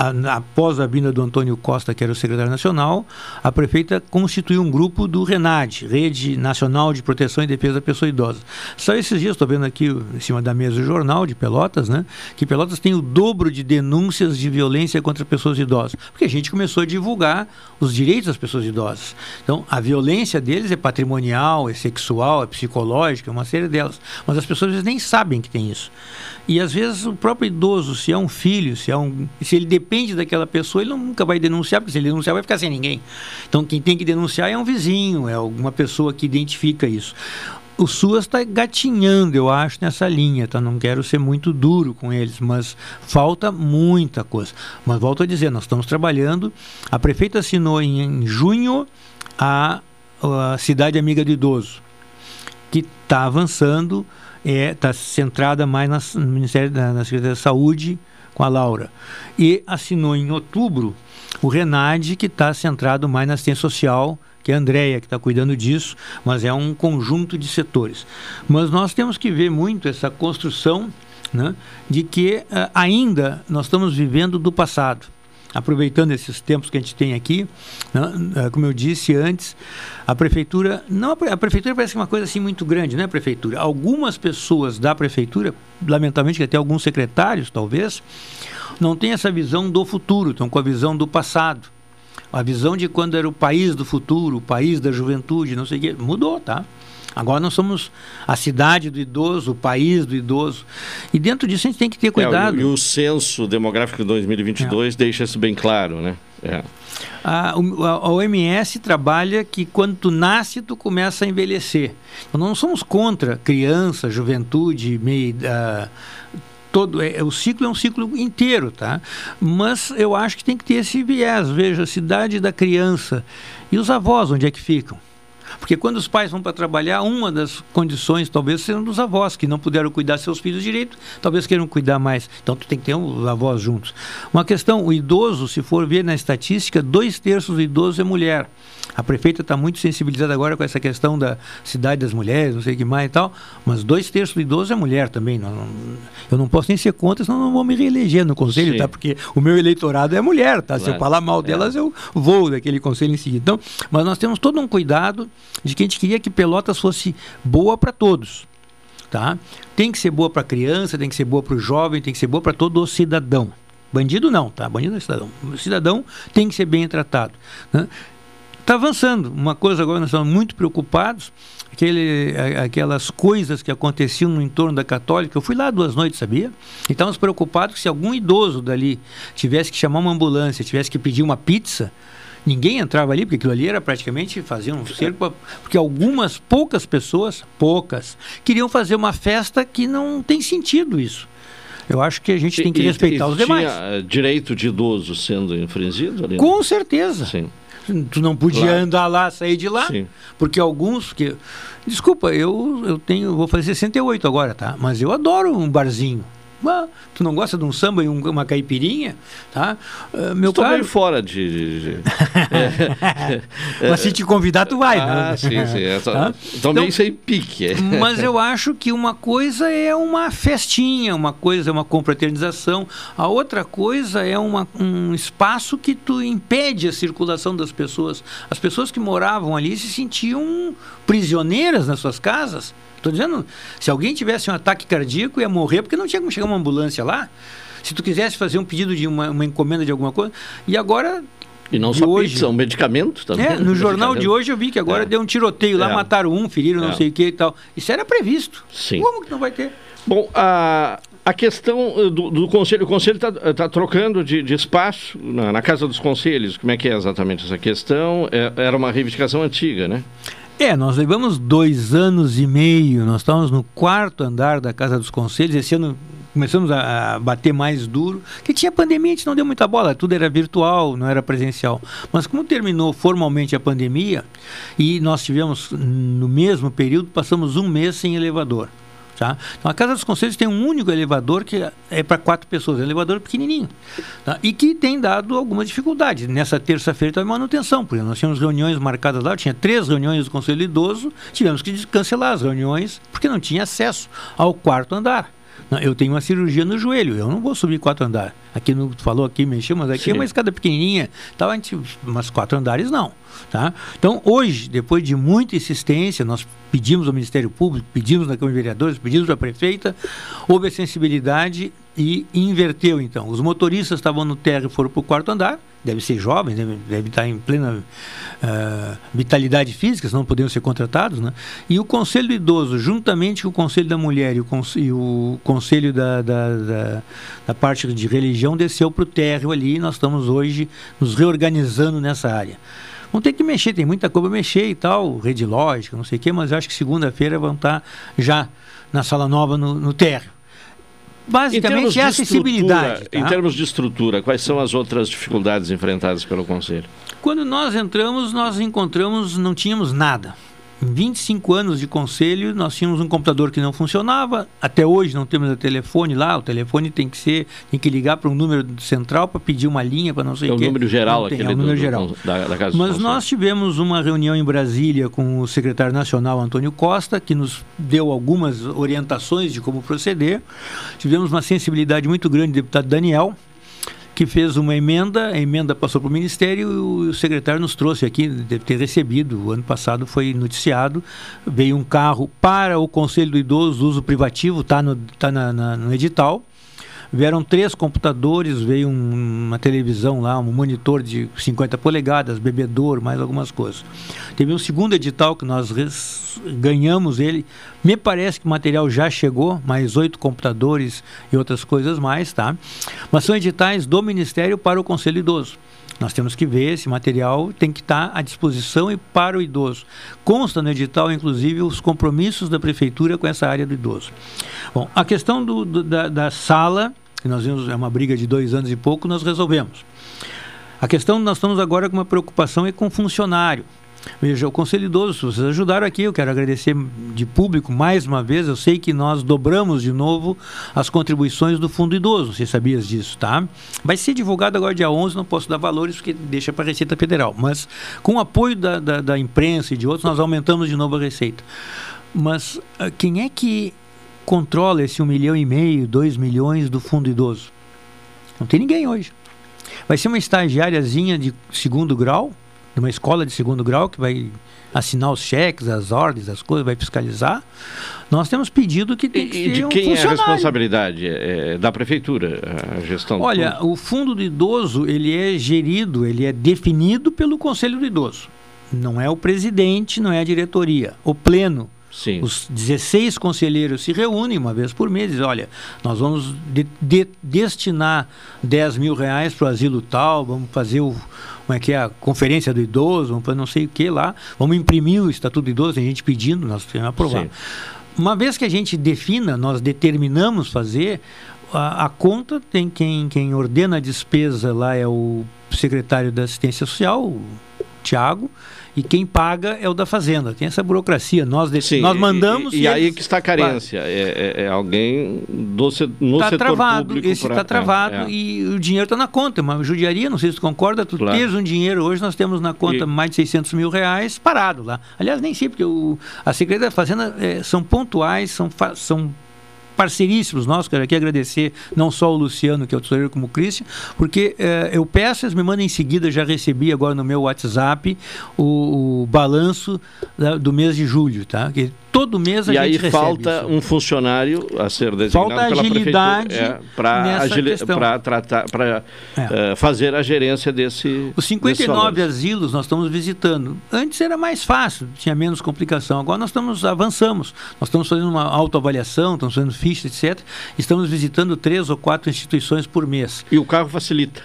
a, após a vinda do Antônio Costa, que era o secretário nacional, a prefeita constituiu um grupo do RENAD, Rede Nacional de Proteção e Defesa da Pessoa Idosa. Só esses dias, estou vendo aqui em cima da mesa o jornal de Pelotas, né, que Pelotas tem o dobro de denúncias de violência contra pessoas idosas, porque a gente começou a divulgar os direitos das pessoas idosas. Então, a violência deles é patrimonial, é sexual, é psicológica, é uma série delas. Mas as pessoas nem sabem que tem isso. E às vezes o próprio idoso, se é um filho, se é um, se ele depende daquela pessoa, ele nunca vai denunciar, porque se ele denunciar vai ficar sem ninguém. Então quem tem que denunciar é um vizinho, é alguma pessoa que identifica isso. O SUAS está gatinhando, eu acho, nessa linha, tá? Não quero ser muito duro com eles, mas falta muita coisa. Mas volto a dizer, nós estamos trabalhando. A prefeita assinou em, em junho a, a Cidade Amiga do Idoso, que está avançando está é, tá centrada mais no Ministério da na Secretaria da Saúde com a Laura. E assinou em outubro o Renade, que está centrado mais na assistência social, que é a Andréia que está cuidando disso, mas é um conjunto de setores. Mas nós temos que ver muito essa construção né, de que uh, ainda nós estamos vivendo do passado aproveitando esses tempos que a gente tem aqui, né, como eu disse antes, a prefeitura, não a prefeitura parece uma coisa assim muito grande, né, prefeitura? Algumas pessoas da prefeitura, lamentavelmente até alguns secretários, talvez, não têm essa visão do futuro, estão com a visão do passado. A visão de quando era o país do futuro, o país da juventude, não sei o quê, mudou, tá? Agora nós somos a cidade do idoso, o país do idoso. E dentro disso a gente tem que ter cuidado. É, e o censo demográfico de 2022 é. deixa isso bem claro, né? É. A, a, OMS trabalha que quando tu nasce, tu começa a envelhecer. Então, não somos contra criança, juventude, meio, uh, todo é, o ciclo é um ciclo inteiro, tá? Mas eu acho que tem que ter esse viés. Veja, a cidade da criança e os avós, onde é que ficam? Porque quando os pais vão para trabalhar, uma das condições talvez sejam dos avós, que não puderam cuidar seus filhos direito, talvez queiram cuidar mais. Então tu tem que ter os avós juntos. Uma questão, o idoso, se for ver na estatística, dois terços do idoso é mulher. A prefeita está muito sensibilizada agora com essa questão da cidade das mulheres, não sei o que mais e tal, mas dois terços do idoso é mulher também. Não, não, eu não posso nem ser contra, senão não vou me reeleger no conselho, Sim. tá? Porque o meu eleitorado é mulher, tá? Claro. Se eu falar mal delas, é. eu vou daquele conselho em seguida. Então, mas nós temos todo um cuidado de que a gente queria que Pelotas fosse boa para todos. Tá? Tem que ser boa para a criança, tem que ser boa para o jovem, tem que ser boa para todo o cidadão. Bandido não, tá? Bandido é cidadão. O cidadão tem que ser bem tratado. Né? Está avançando. Uma coisa agora, nós estamos muito preocupados, aquele, aquelas coisas que aconteciam no entorno da Católica. Eu fui lá duas noites, sabia? E estávamos preocupados que se algum idoso dali tivesse que chamar uma ambulância, tivesse que pedir uma pizza, ninguém entrava ali, porque aquilo ali era praticamente fazer um cerco, porque algumas poucas pessoas, poucas, queriam fazer uma festa que não tem sentido isso. Eu acho que a gente tem que respeitar e, os demais. Tinha direito de idoso sendo infringido ali? Com certeza. Sim. Tu não podia claro. andar lá, sair de lá, Sim. porque alguns que desculpa, eu eu tenho, vou fazer 68 agora, tá? Mas eu adoro um barzinho. Tu não gosta de um samba e um, uma caipirinha, tá? Uh, meu Estou caro... meio fora de... de, mas se te convidar, tu vai, ah, né? sim, sim. É tá? Então, meio sem pique. mas eu acho que uma coisa é uma festinha, uma coisa é uma confraternização, a outra coisa é uma, um espaço que tu impede a circulação das pessoas. As pessoas que moravam ali se sentiam prisioneiras nas suas casas. Estou dizendo, se alguém tivesse um ataque cardíaco, ia morrer porque não tinha como chegar uma ambulância lá. Se tu quisesse fazer um pedido de uma, uma encomenda de alguma coisa. E agora e não só hoje. pizza, um medicamento também. É, no jornal de hoje eu vi que agora é. deu um tiroteio lá, é. mataram um, feriram é. não sei o que e tal. Isso era previsto. Sim. Como que não vai ter? Bom, a, a questão eh, do, do conselho, o conselho está tá trocando de, de espaço na, na, Casa dos Conselhos. Como é que é exatamente essa questão? É, era uma reivindicação antiga, né? É, nós levamos dois anos e meio, nós estamos no quarto andar da Casa dos Conselhos, esse ano começamos a, bater mais duro, que tinha pandemia, a gente não deu muita bola, tudo era virtual, não era presencial. Mas como terminou formalmente a pandemia, e nós tivemos, no mesmo período, passamos um mês sem elevador. Tá? Então, a Casa dos Conselhos tem um único elevador que é para quatro pessoas, um elevador pequenininho, tá? e que tem dado algumas dificuldades. Nessa terça-feira teve manutenção, porque nós tínhamos reuniões marcadas lá, tinha três reuniões do Conselho Idoso, tivemos que cancelar as reuniões porque não tinha acesso ao quarto andar. Não, Eu tenho uma cirurgia no joelho, eu não vou subir quatro andares. Aqui no falou aqui, mexeu, mas aqui é Sim. uma escada pequenininha, gente, umas quatro andares não, tá? Então, hoje, depois de muita insistência, nós pedimos ao Ministério Público, pedimos na Câmara de Vereadores, pedimos à prefeita, houve a sensibilidade e inverteu então. Os motoristas estavam no térreo e foram para o quarto andar, devem ser jovens, devem, devem estar em plena ah, vitalidade física, senão não poderiam ser contratados, né? E o Conselho do Idoso, juntamente com o Conselho da Mulher e o, cons- e o Conselho da, da, da, da parte de religião, desceu para o térreo ali e nós estamos hoje nos reorganizando nessa área. Vão ter que mexer, tem muita coisa para mexer e tal, rede lógica, não sei o quê, mas eu acho que segunda-feira vão estar já na sala nova no, no térreo. Basicamente é acessibilidade. estrutura- Em tá? termos de estrutura, quais são as outras dificuldades enfrentadas pelo Conselho? Quando nós entramos, nós encontramos, não tínhamos nada. Em 25 anos de conselho, nós tínhamos um computador que não funcionava. Até hoje não temos o telefone lá. O telefone tem que ser, tem que ligar para um número central para pedir uma linha para não sei É o o quê. número geral aquele é o do- número do- geral. da, da Casa do Mas Conselho. nós tivemos uma reunião em Brasília com o secretário nacional Antônio Costa, que nos deu algumas orientações de como proceder. Tivemos uma sensibilidade muito grande do deputado Daniel, que fez uma emenda, a emenda passou para o Ministério e o secretário nos trouxe aqui, deve ter recebido, o ano passado foi noticiado, veio um carro para o Conselho do Idoso, uso privativo, está no, tá na- na- no edital, Vieram três computadores, veio um- uma televisão lá, um monitor de 50 polegadas, bebedouro, mais algumas coisas. Teve um segundo edital que nós ganhamos ele. Me parece que o material já chegou, mais oito computadores e outras coisas mais, tá? Mas são editais do Ministério para o Conselho Idoso. Nós temos que ver esse material, tem que estar à disposição e para o idoso. Consta no edital, inclusive, os compromissos da prefeitura com essa área do idoso. Bom, a questão do- do- da, da sala, que nós vimos, é uma briga de dois anos e pouco, nós resolvemos. A questão nós estamos agora com uma preocupação é com funcionário. Veja, o Conselho Idoso, vocês ajudaram aqui, eu quero agradecer de público mais uma vez. Eu sei que nós dobramos de novo as contribuições do Fundo Idoso, você sabias disso, tá? Vai ser divulgado agora dia 11, não posso dar valores porque deixa para a Receita Federal. Mas com o apoio da, da, da imprensa e de outros, nós aumentamos de novo a receita. Mas ah, quem é que controla esse um milhão e meio, dois milhões do Fundo Idoso? Não tem ninguém hoje. Vai ser uma estagiáriazinha de segundo grau, de uma escola de segundo grau, que vai assinar os cheques, as ordens, as coisas, vai fiscalizar. Nós temos pedido que tem que E ser de um quem é a responsabilidade? É da prefeitura, a gestão do Olha, o fundo do idoso, ele é gerido, ele é definido pelo Conselho do Idoso. Não é o presidente, não é a diretoria. O pleno, Sim. os 16 conselheiros se reúnem uma vez por mês e dizem, olha, nós vamos de- de- destinar 10 mil reais para o asilo tal, vamos fazer o, como é que é, a conferência do idoso, vamos fazer não sei o que lá, vamos imprimir o Estatuto do Idoso, tem gente pedindo, nós temos que aprovar. Sim. Uma vez que a gente defina, nós determinamos fazer, a, a conta tem quem, quem ordena a despesa lá é o secretário da Assistência Social, o Tiago, e quem paga é o da Fazenda. Tem essa burocracia. Nós, de- Sim, nós e- mandamos. E, e aí eles- que está a carência. É, é- é alguém do, no Está setor travado, público. esse está travado é, é. e o dinheiro está na conta. É Uma judiaria, não sei se tu concorda, tu Claro. tens um dinheiro, hoje nós temos na conta E- mais de 600 mil reais parado lá. Aliás, nem sei, porque o, a Secretaria da Fazenda eh, são pontuais, são, são parceiríssimos nossos, quero aqui agradecer não só o Luciano, que é o tesoureiro, como o Cristian, porque eh, eu peço, eles me mandam em seguida, já recebi agora no meu WhatsApp o, o balanço da- do mês de julho, tá? Que todo mês a E gente aí recebe falta isso. um funcionário a ser designado Falta pela agilidade prefeitura para tratar para É. fazer a gerência desse Os desses 59 valores. asilos nós estamos visitando. Antes era mais fácil, tinha menos complicação. Agora nós estamos avançamos. Nós estamos fazendo uma autoavaliação, estamos fazendo ficha, etc. Estamos visitando três ou quatro instituições por mês. E o carro facilita.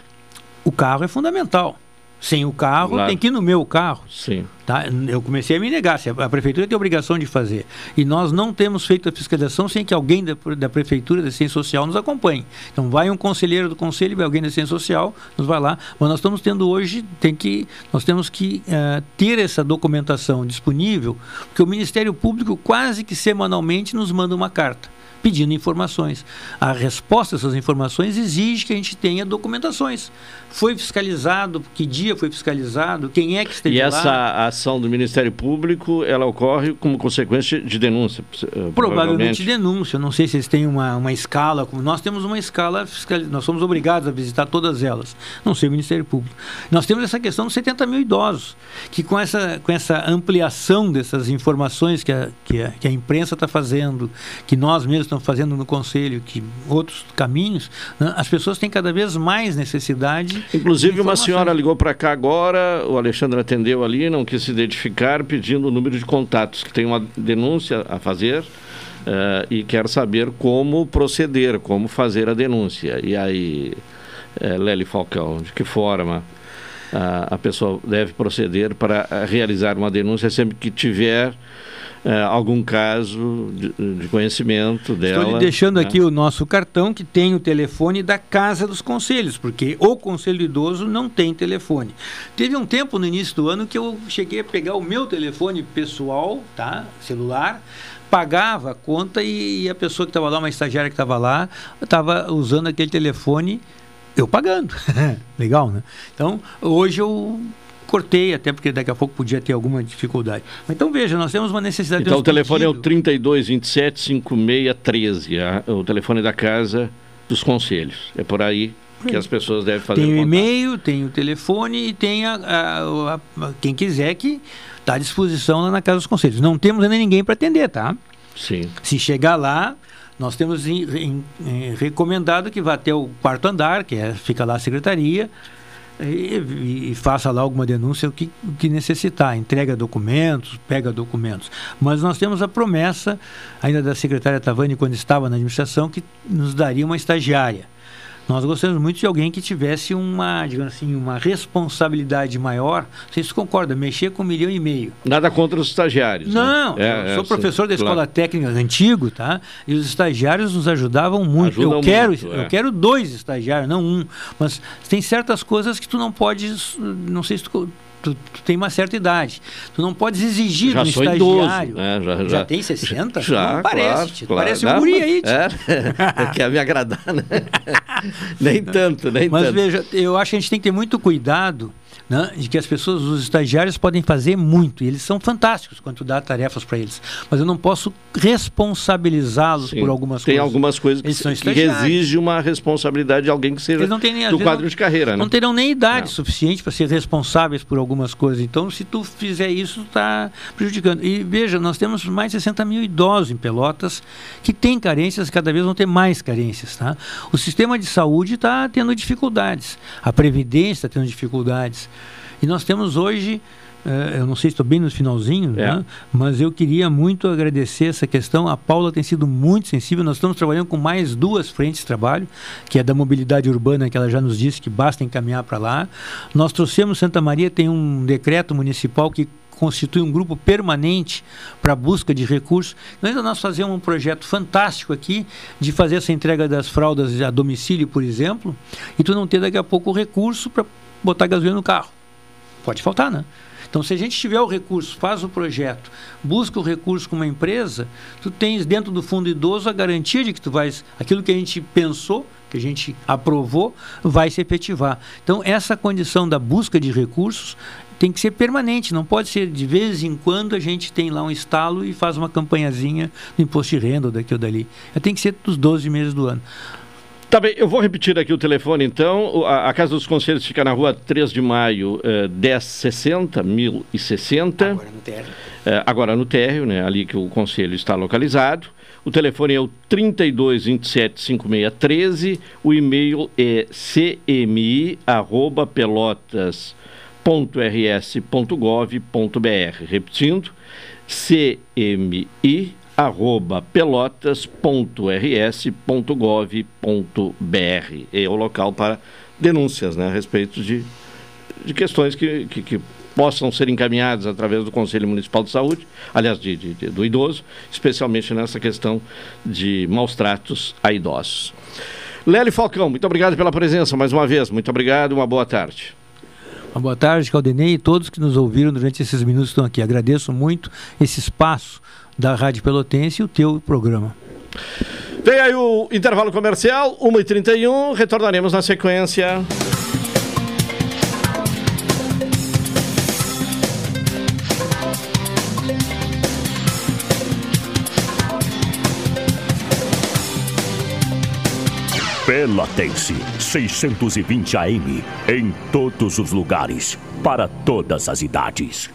O carro é fundamental. Sem o carro, Claro. tem que ir no meu carro. Sim. Tá? Eu comecei a me negar. A prefeitura tem a obrigação de fazer. E nós não temos feito a fiscalização sem que alguém da, da prefeitura, da ciência social, nos acompanhe. Então vai um conselheiro do conselho, vai alguém da ciência social, nos vai lá. Mas nós estamos tendo hoje, tem que, nós temos que eh, ter essa documentação disponível, porque o Ministério Público quase que semanalmente nos manda uma carta pedindo informações. A resposta a essas informações exige que a gente tenha documentações. Foi fiscalizado, que dia foi fiscalizado, quem é que esteve e lá. E essa ação do Ministério Público, ela ocorre como consequência de denúncia? Provavelmente, provavelmente denúncia. Não sei se eles têm uma, uma escala. Nós temos uma escala fiscal. Nós somos obrigados a visitar todas elas. Não sei o Ministério Público. Nós temos essa questão dos 70 mil idosos, que com essa, com essa ampliação dessas informações que a, que a, que a imprensa está fazendo, que nós mesmos estamos fazendo no Conselho, que outros caminhos, né, as pessoas têm cada vez mais necessidade. Inclusive, uma senhora ligou para cá agora, o Alexandre atendeu ali, não quis se identificar, pedindo o número de contatos, que tem uma denúncia a fazer. Uh, e quer saber como proceder, como fazer a denúncia. E aí, uh, Lely Falcão, de que forma uh, a pessoa deve proceder para realizar uma denúncia sempre que tiver é, algum caso de, de, conhecimento dela. Estou lhe deixando né? aqui o nosso cartão que tem o telefone da Casa dos Conselhos, porque o Conselho Idoso não tem telefone. Teve um tempo no início do ano que eu cheguei a pegar o meu telefone pessoal, tá, celular, pagava a conta e, e a pessoa que estava lá, uma estagiária que estava lá, estava usando aquele telefone eu pagando. Legal, né? Então, hoje eu cortei, até porque daqui a pouco podia ter alguma dificuldade. Então veja, nós temos uma necessidade Então de o telefone pedido. é o 3227 5613, o telefone da casa dos conselhos. É por aí que as pessoas devem fazer Tem o e-mail, tem o telefone e tem a, a, a, a quem quiser que está à disposição lá na Casa dos Conselhos. Não temos ainda ninguém para atender, tá? Sim. Se chegar lá, nós temos em, em, em, recomendado que vá até o quarto andar, que é, fica lá a secretaria, e, e, faça lá alguma denúncia o que, o que necessitar, entrega documentos, pega documentos. Mas nós temos a promessa ainda da secretária Tavani quando estava na administração que nos daria uma estagiária. Nós gostaríamos muito de alguém que tivesse uma, digamos assim, uma responsabilidade maior. Vocês concordam? Mexer com um milhão e meio. Nada contra os estagiários. Né? Não, né? é, sou é, professor sim, da escola claro. técnica antigo, tá? E os estagiários nos ajudavam muito. Ajudam eu quero, muito, é. eu quero dois estagiários, não um. Mas tem certas coisas que tu não podes, não sei se tu Tu, tu, tem uma certa idade. Tu não podes exigir já do estagiário. Idoso, né? já, já, já, tem 60? Já, não parece. Claro, claro. Parece um guri aí. É, quer me agradar, né? nem tanto, nem Mas tanto. Mas veja, eu acho que a gente tem que ter muito cuidado né, de que as pessoas, os estagiários podem fazer muito, e eles são fantásticos quando tu dá tarefas para eles, mas eu não posso responsabilizá-los por algumas tem coisas. Tem algumas coisas que, que exige uma responsabilidade de alguém que seja nem, do quadro não, de carreira. Né? Não terão nem idade não. suficiente para ser responsáveis por algumas coisas, então se tu fizer isso, está prejudicando. E veja, nós temos mais de 60 mil idosos em Pelotas que têm carências, cada vez vão ter mais carências. Tá? O sistema de saúde está tendo dificuldades, a Previdência está tendo dificuldades. E nós temos hoje, uh, eu não sei se estou bem no finalzinho, é. né? mas eu queria muito agradecer essa questão. A Paula tem sido muito sensível. Nós estamos trabalhando com mais duas frentes de trabalho, que é da mobilidade urbana, que ela já nos disse que basta encaminhar para lá. Nós trouxemos Santa Maria, tem um decreto municipal que constitui um grupo permanente para busca de recursos. Ainda nós fazemos um projeto fantástico aqui de fazer essa entrega das fraldas a domicílio, por exemplo, e tu não ter daqui a pouco o recurso para botar gasolina no carro. Pode faltar, né? Então, se a gente tiver o recurso, faz o projeto, busca o recurso com uma empresa, tu tens dentro do fundo idoso a garantia de que tu vais, aquilo que a gente pensou, que a gente aprovou, vai se efetivar. Então, essa condição da busca de recursos tem que ser permanente, não pode ser de vez em quando a gente tem lá um estalo e faz uma campanhazinha do imposto de renda daqui ou dali. Tem que ser dos 12 meses do ano. Tá bem, eu vou repetir aqui o telefone então. A, a Casa dos Conselhos fica na rua 3 de maio, uh, 1060, 1060. Agora no térreo. Uh, agora no térreo, né? Ali que o conselho está localizado. O telefone é o 32275613. O e-mail é cmi.pelotas.rs.gov.br. Repetindo, cmi arroba pelotas.rs.gov.br. É o local para denúncias né, a respeito de, de questões que, que, que possam ser encaminhadas através do Conselho Municipal de Saúde, aliás, de, de, de, do idoso, especialmente nessa questão de maus tratos a idosos. Lely Falcão, muito obrigado pela presença mais uma vez. Muito obrigado, uma boa tarde. Uma boa tarde, Caldenei, e todos que nos ouviram durante esses minutos estão aqui. Agradeço muito esse espaço da Rádio Pelotense e o teu programa. Tem aí o intervalo comercial, 1h31, retornaremos na sequência. Pelotense, 620 AM, em todos os lugares, para todas as idades.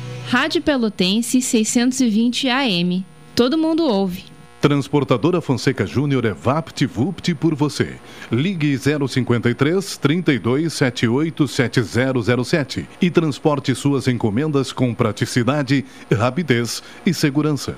Rádio Pelotense 620 AM. Todo mundo ouve. Transportadora Fonseca Júnior é VaptVupt por você. Ligue 053 32 78 7007 e transporte suas encomendas com praticidade, rapidez e segurança.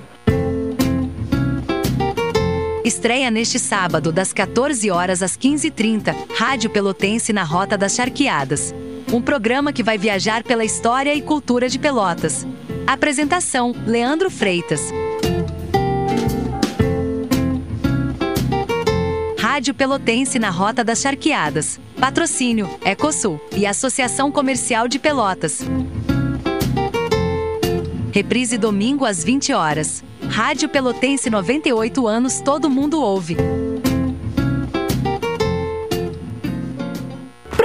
Estreia neste sábado, das 14 horas às 15h30, Rádio Pelotense na Rota das Charqueadas. Um programa que vai viajar pela história e cultura de Pelotas. Apresentação: Leandro Freitas. Rádio Pelotense na Rota das Charqueadas. Patrocínio: Ecosul e Associação Comercial de Pelotas. Reprise domingo às 20 horas. Rádio Pelotense 98 anos, todo mundo ouve.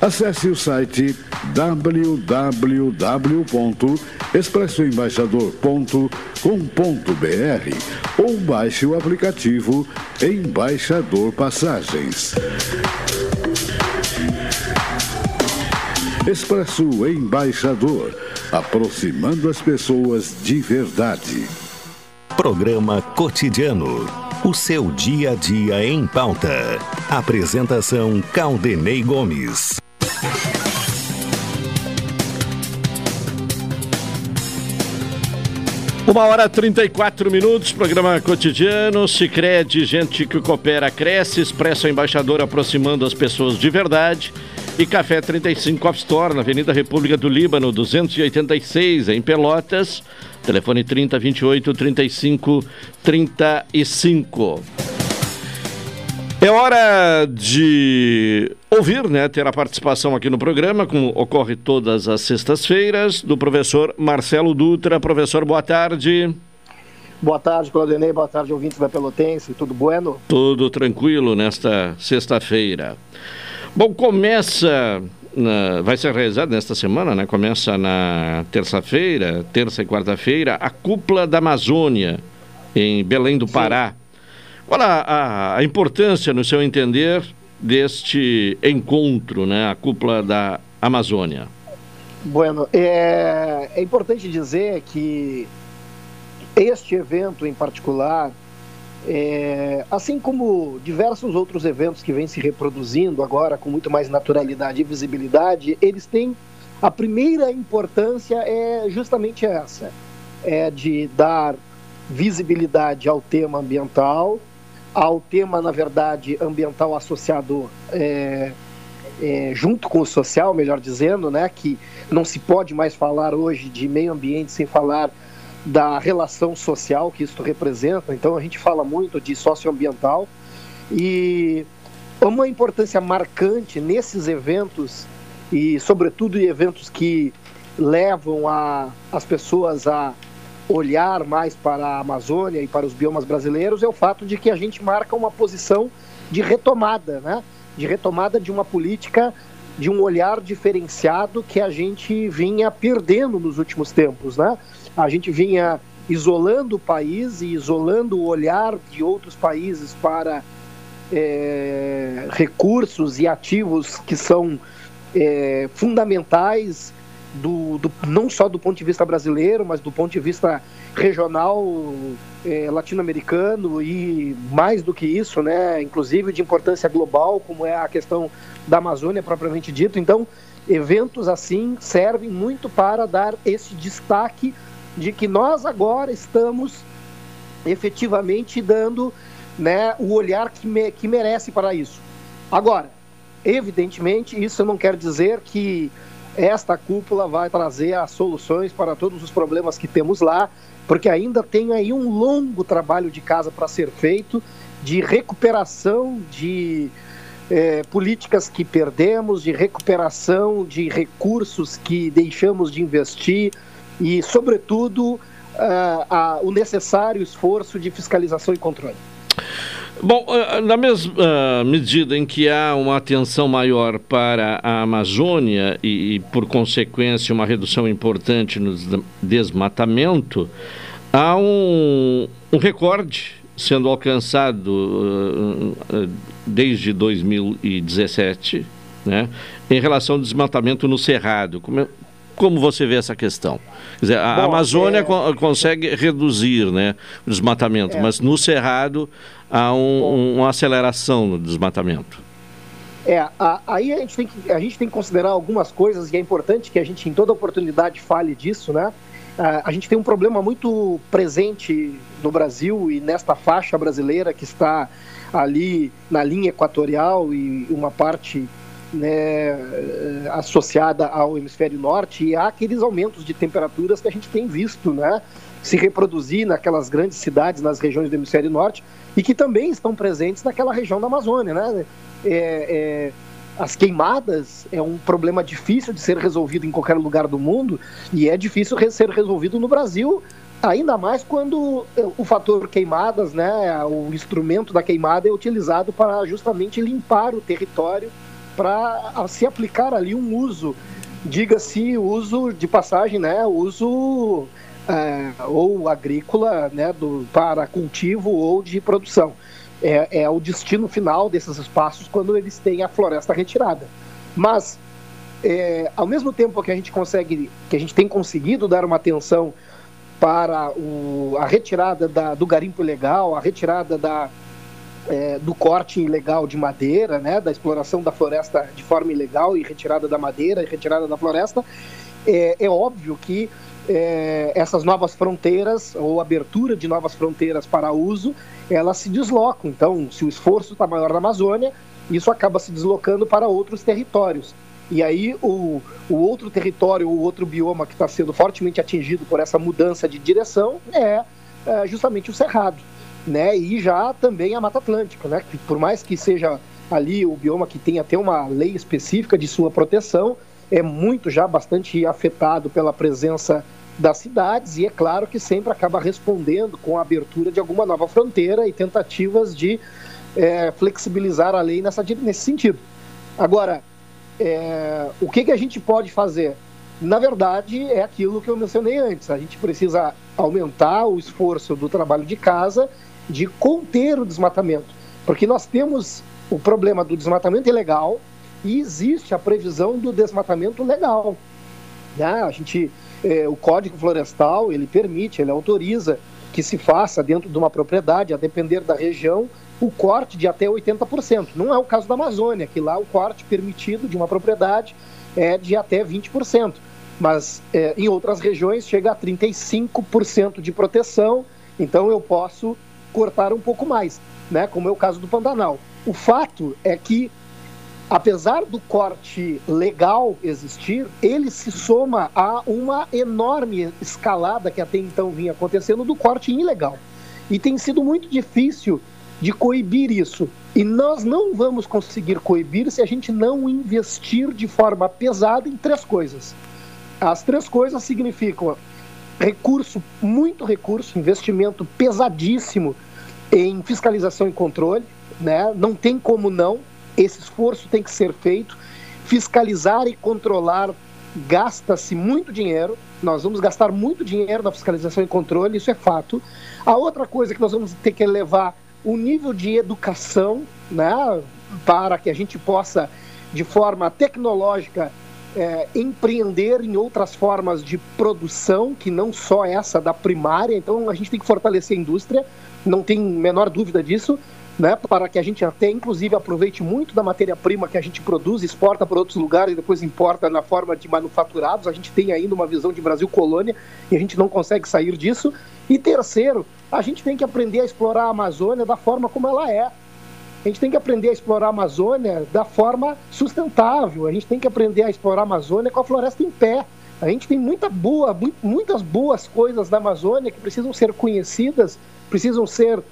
Acesse o site www.expressoembaixador.com.br ou baixe o aplicativo Embaixador Passagens. Expresso Embaixador, aproximando as pessoas de verdade. Programa Cotidiano. O seu dia a dia em pauta. Apresentação Caldenei Gomes. Uma hora e 34 minutos, programa cotidiano, Cicred, gente que coopera, cresce, Expresso Embaixador aproximando as pessoas de verdade. E Café 35 Off Store, na Avenida República do Líbano, 286, em Pelotas, telefone 30 28 35 35. É hora de ouvir, né, ter a participação aqui no programa, como ocorre todas as sextas-feiras, do professor Marcelo Dutra. Professor, boa tarde. Boa tarde, Claudinei. Boa tarde, ouvintes da Pelotense. Tudo bueno? Tudo tranquilo nesta sexta-feira. Bom, começa, na, vai ser realizado nesta semana, né? Começa na terça-feira, terça e quarta-feira, a Cúpula da Amazônia, em Belém do Pará. Sim. Qual a, a, a, importância, no seu entender, deste encontro, né, a cúpula da Amazônia? Bueno, é, é importante dizer que este evento em particular É, assim como diversos outros eventos que vêm se reproduzindo agora com muito mais naturalidade e visibilidade, eles têm a primeira importância é justamente essa, é de dar visibilidade ao tema ambiental, ao tema, na verdade, ambiental associado é, é, junto com o social, melhor dizendo, né, que não se pode mais falar hoje de meio ambiente sem falar da relação social que isso representa. Então a gente fala muito de socioambiental e uma importância marcante nesses eventos e sobretudo em eventos que levam a, as pessoas a olhar mais para a Amazônia e para os biomas brasileiros é o fato de que a gente marca uma posição de retomada, né? De retomada de uma política de um olhar diferenciado que a gente vinha perdendo nos últimos tempos, né? A gente vinha isolando o país e isolando o olhar de outros países para é, recursos e ativos que são é, fundamentais do, do, não só do ponto de vista brasileiro, mas do ponto de vista regional é, latino-americano e mais do que isso, né, inclusive de importância global, como é a questão da Amazônia propriamente dito. Então, eventos assim servem muito para dar esse destaque de que nós agora estamos efetivamente dando né, o olhar que, me, que merece para isso. Agora, evidentemente, isso não quer dizer que esta cúpula vai trazer as soluções para todos os problemas que temos lá, porque ainda tem aí um longo trabalho de casa para ser feito, de recuperação de é, políticas que perdemos, de recuperação de recursos que deixamos de investir e, sobretudo, o necessário esforço de fiscalização e controle. Bom, eh, na mesma medida em que há uma atenção maior para a Amazônia e, por consequência, uma redução importante no desmatamento, há um, um recorde sendo alcançado desde 2017, né, em relação ao desmatamento no Cerrado. Como, é, como você vê essa questão? Quer dizer, a Bom, Amazônia é... consegue reduzir né, o desmatamento, é... mas no Cerrado há um, uma aceleração no desmatamento. É, a, aí a gente, tem que, a gente tem que considerar algumas coisas e é importante que a gente em toda oportunidade fale disso, né? A, a gente tem um problema muito presente no Brasil e nesta faixa brasileira que está ali na linha equatorial e uma parte né, associada ao hemisfério norte e há aqueles aumentos de temperaturas que a gente tem visto, né? Se reproduzir naquelas grandes cidades, nas regiões do hemisfério norte, e que também estão presentes naquela região da Amazônia. Né? É, é, as queimadas é um problema difícil de ser resolvido em qualquer lugar do mundo e é difícil ser resolvido no Brasil, ainda mais quando o fator queimadas, né, o instrumento da queimada é utilizado para justamente limpar o território para se aplicar ali um uso, diga-se uso de passagem, né, uso é, ou agrícola, né, do, para cultivo ou de produção. É, é o destino final desses espaços quando eles têm a floresta retirada. Mas, é, ao mesmo tempo que a gente consegue, que a gente tem conseguido dar uma atenção para o, a retirada da, do garimpo ilegal, a retirada da, é, do corte ilegal de madeira, né, da exploração da floresta de forma ilegal e retirada da madeira e retirada da floresta, é, é óbvio que é, essas novas fronteiras ou abertura de novas fronteiras para uso, elas se deslocam. Então, se o esforço está maior na Amazônia, isso acaba se deslocando para outros territórios. E aí o, o outro território, o outro bioma que está sendo fortemente atingido por essa mudança de direção é, é justamente o Cerrado, né? E já também a Mata Atlântica, né? Que por mais que seja ali o bioma que tem até uma lei específica de sua proteção, é muito já bastante afetado pela presença das cidades e é claro que sempre acaba respondendo com a abertura de alguma nova fronteira e tentativas de é, flexibilizar a lei nessa, nesse sentido. Agora, é, o que, que a gente pode fazer? Na verdade, é aquilo que eu mencionei antes. A gente precisa aumentar o esforço do trabalho de casa de conter o desmatamento. Porque nós temos o problema do desmatamento ilegal e existe a previsão do desmatamento legal. Né? A gente é, o Código Florestal ele permite, ele autoriza que se faça dentro de uma propriedade, a depender da região, o corte de até 80%. Não é o caso da Amazônia, que lá o corte permitido de uma propriedade é de até 20%. Mas é, em outras regiões chega a 35% de proteção, então eu posso cortar um pouco mais, né? como é o caso do Pantanal. O fato é que, apesar do corte legal existir, ele se soma a uma enorme escalada que até então vinha acontecendo do corte ilegal. E tem sido muito difícil de coibir isso. E nós não vamos conseguir coibir se a gente não investir de forma pesada em três coisas. As três coisas significam recurso, muito recurso, investimento pesadíssimo em fiscalização e controle, né? Não tem como não, esse esforço tem que ser feito. Fiscalizar e controlar gasta-se muito dinheiro, nós vamos gastar muito dinheiro na fiscalização e controle, isso é fato. A outra coisa que nós vamos ter que levar o nível de educação, né, para que a gente possa, de forma tecnológica, é, empreender em outras formas de produção, que não só essa da primária. Então, a gente tem que fortalecer a indústria, não tem menor dúvida disso, né, para que a gente até, inclusive, aproveite muito da matéria-prima que a gente produz, exporta para outros lugares e depois importa na forma de manufaturados. A gente tem ainda uma visão de Brasil colônia e a gente não consegue sair disso. E terceiro, a gente tem que aprender a explorar a Amazônia da forma como ela é. A gente tem que aprender a explorar a Amazônia da forma sustentável. A gente tem que aprender a explorar a Amazônia com a floresta em pé. A gente tem muita boa, muitas boas coisas da Amazônia que precisam ser conhecidas, precisam ser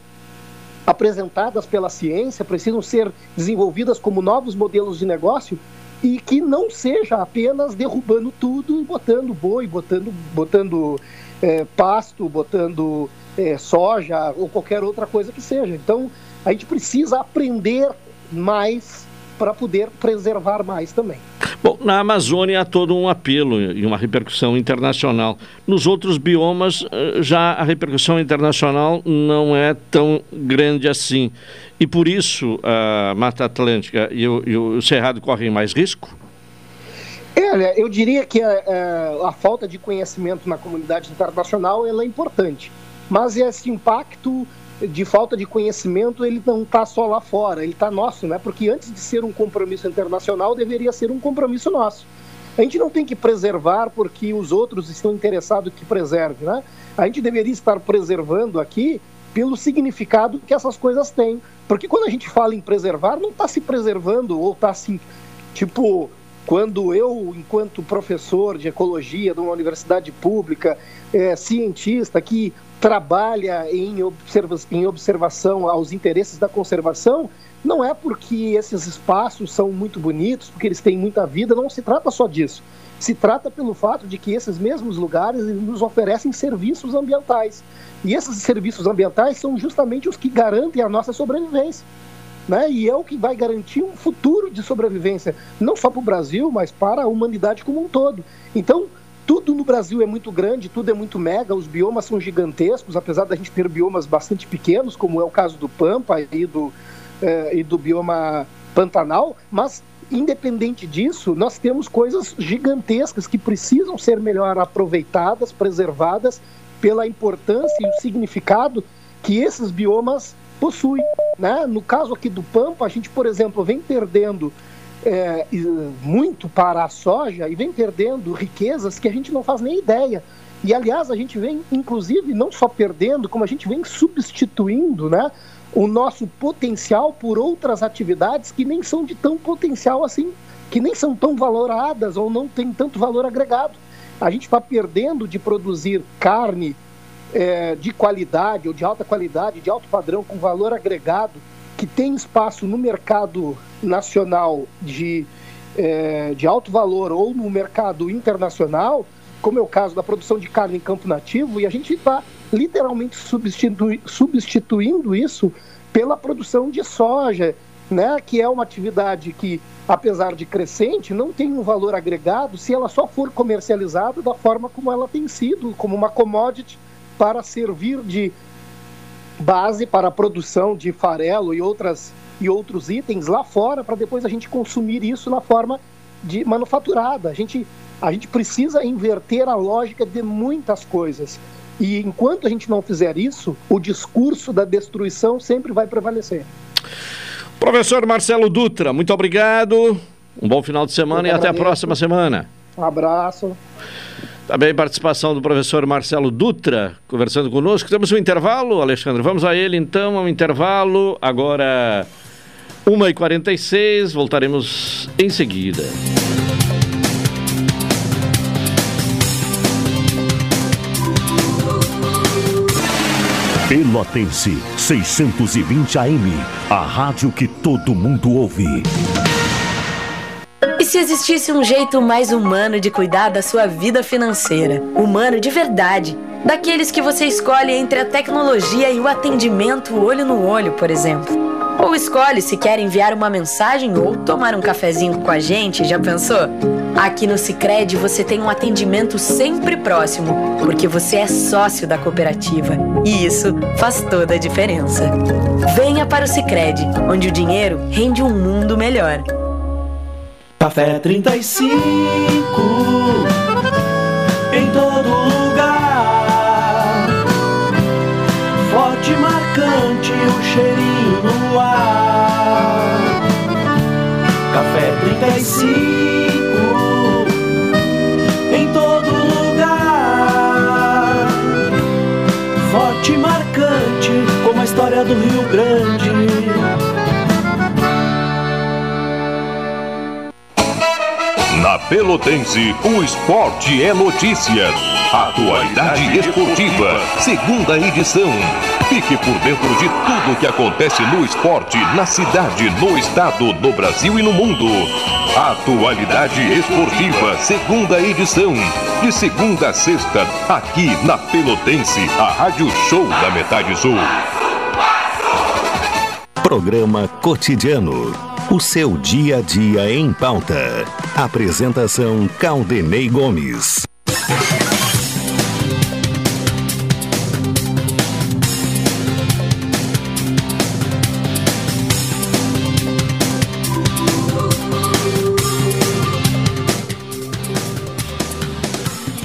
apresentadas pela ciência, precisam ser desenvolvidas como novos modelos de negócio e que não seja apenas derrubando tudo e botando boi, botando, botando é, pasto, botando é, soja ou qualquer outra coisa que seja. Então, a gente precisa aprender mais para poder preservar mais também. Bom, na Amazônia há todo um apelo e uma repercussão internacional. Nos outros biomas, eh, já a repercussão internacional não é tão grande assim. E por isso a Mata Atlântica e o, e o Cerrado correm mais risco? É, eu diria que a, a, a, falta de conhecimento na comunidade internacional é importante, mas esse impacto de falta de conhecimento ele não está só lá fora, ele está nosso, né? Porque antes de ser um compromisso internacional deveria ser um compromisso nosso. A gente não tem que preservar porque os outros estão interessados que preserve, né? A gente deveria estar preservando aqui pelo significado que essas coisas têm. Porque quando a gente fala em preservar, não está se preservando ou está assim, tipo, quando eu, enquanto professor de ecologia de uma universidade pública, é, cientista que trabalha em, observa em observação aos interesses da conservação, não é porque esses espaços são muito bonitos, porque eles têm muita vida, não se trata só disso. Se trata pelo fato de que esses mesmos lugares nos oferecem serviços ambientais. E esses serviços ambientais são justamente os que garantem a nossa sobrevivência né? E é o que vai garantir um futuro de sobrevivência, não só para o Brasil, mas para a humanidade como um todo. Então, tudo no Brasil é muito grande, tudo é muito mega, os biomas são gigantescos, apesar da gente ter biomas bastante pequenos, como é o caso do Pampa e do, eh, e do bioma Pantanal, mas independente disso, nós temos coisas gigantescas que precisam ser melhor aproveitadas, preservadas pela importância e o significado que esses biomas possui. Né? No caso aqui do Pampa, a gente, por exemplo, vem perdendo é, muito para a soja e vem perdendo riquezas que a gente não faz nem ideia. E, aliás, a gente vem, inclusive, não só perdendo, como a gente vem substituindo né, o nosso potencial por outras atividades que nem são de tão potencial assim, que nem são tão valoradas ou não têm tanto valor agregado. A gente está perdendo de produzir carne, é, de qualidade ou de alta qualidade, de alto padrão, com valor agregado, que tem espaço no mercado nacional de, é, de alto valor ou no mercado internacional, como é o caso da produção de carne em campo nativo, e a gente está literalmente substitu substituindo isso pela produção de soja, né, que é uma atividade que, apesar de crescente, não tem um valor agregado se ela só for comercializada da forma como ela tem sido, como uma commodity para servir de base para a produção de farelo e, outras, e outros itens lá fora, para depois a gente consumir isso na forma de manufaturada. A gente, a gente precisa inverter a lógica de muitas coisas. E enquanto a gente não fizer isso, o discurso da destruição sempre vai prevalecer. Professor Marcelo Dutra, muito obrigado. Um bom final de semana e até a próxima semana. Um abraço. Também participação do professor Marcelo Dutra conversando conosco. Temos um intervalo, Alexandre. Vamos a ele então, um intervalo. Agora, 1h46, voltaremos em seguida. Pelotense 620 AM, a rádio que todo mundo ouve. E se existisse um jeito mais humano de cuidar da sua vida financeira? Humano de verdade. Daqueles que você escolhe entre a tecnologia e o atendimento olho no olho, por exemplo. Ou escolhe se quer enviar uma mensagem ou tomar um cafezinho com a gente, já pensou? Aqui no Sicredi você tem um atendimento sempre próximo, porque você é sócio da cooperativa. E isso faz toda a diferença. Venha para o Sicredi, onde o dinheiro rende um mundo melhor. Café 35 em todo 35 Pelotense, o esporte é notícia. Atualidade esportiva, segunda edição. Fique por dentro de tudo que acontece no esporte, na cidade, no estado, no Brasil e no mundo. Atualidade esportiva, segunda edição. De segunda a sexta, aqui na Pelotense, a Rádio Show da Metade Sul. Programa Cotidiano. O seu dia a dia em pauta. Apresentação Caldenei Gomes.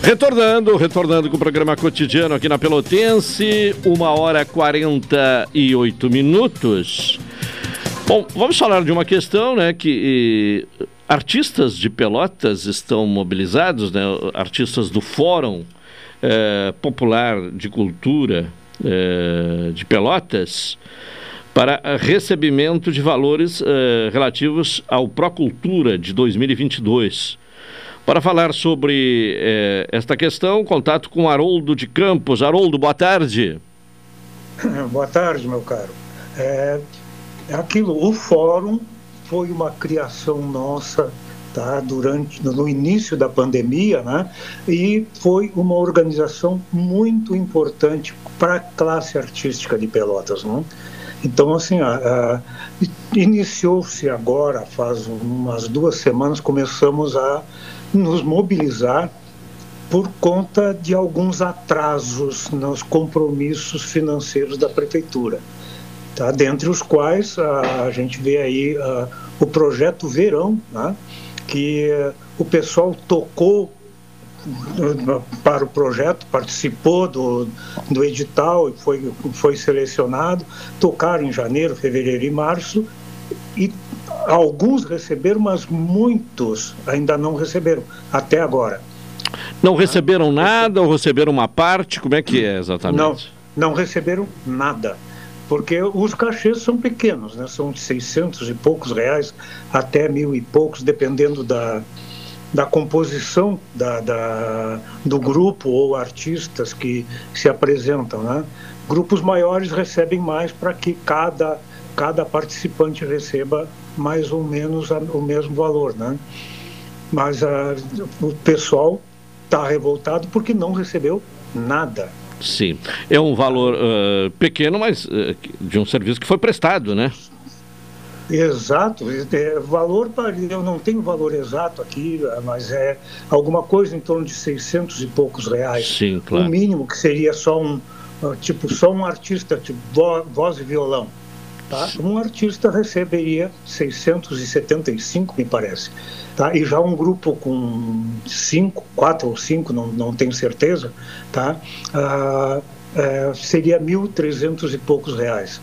Retornando, retornando com o programa cotidiano aqui na Pelotense, uma hora 48 minutos. Bom, vamos falar de uma questão, né, que eh, artistas de Pelotas estão mobilizados, né, artistas do Fórum eh, Popular de Cultura eh, de Pelotas, para recebimento de valores eh, relativos ao Procultura de 2022. Para falar sobre esta questão, contato com Haroldo de Campos. Haroldo, boa tarde. Boa tarde, meu caro. É, é aquilo, o fórum foi uma criação nossa tá, durante no início da pandemia, né? E foi uma organização muito importante para a classe artística de Pelotas, né? Então, assim, iniciou-se agora, faz umas duas semanas, começamos a nos mobilizar por conta de alguns atrasos nos compromissos financeiros da prefeitura, tá? dentre os quais a, a gente vê aí a, o projeto Verão, né? que o pessoal tocou para o projeto, participou do, do edital e foi, foi selecionado, tocaram em janeiro, fevereiro e março, e alguns receberam, mas muitos ainda não receberam, até agora. Não receberam nada ou receberam uma parte? Como é que é exatamente? Não, não receberam nada, porque os cachês são pequenos, né? são de 600 e poucos reais até mil e poucos, dependendo da, da composição da, da, do grupo ou artistas que se apresentam. Né? Grupos maiores recebem mais para que cada, cada participante receba mais ou menos o mesmo valor. Né? Mas a, o pessoal está revoltado porque não recebeu nada. Sim, é um valor uh, pequeno, mas uh, de um serviço que foi prestado, né? Exato, é, valor, eu não tenho valor exato aqui, mas é alguma coisa em torno de 600 e poucos reais. Sim, claro. O mínimo que seria só um, tipo, só um artista, tipo voz e violão. Tá? Um artista receberia 675, me parece. Tá? E já um grupo com cinco, quatro ou cinco, não, não tenho certeza, tá? Ah, é, seria 1.300 e poucos reais,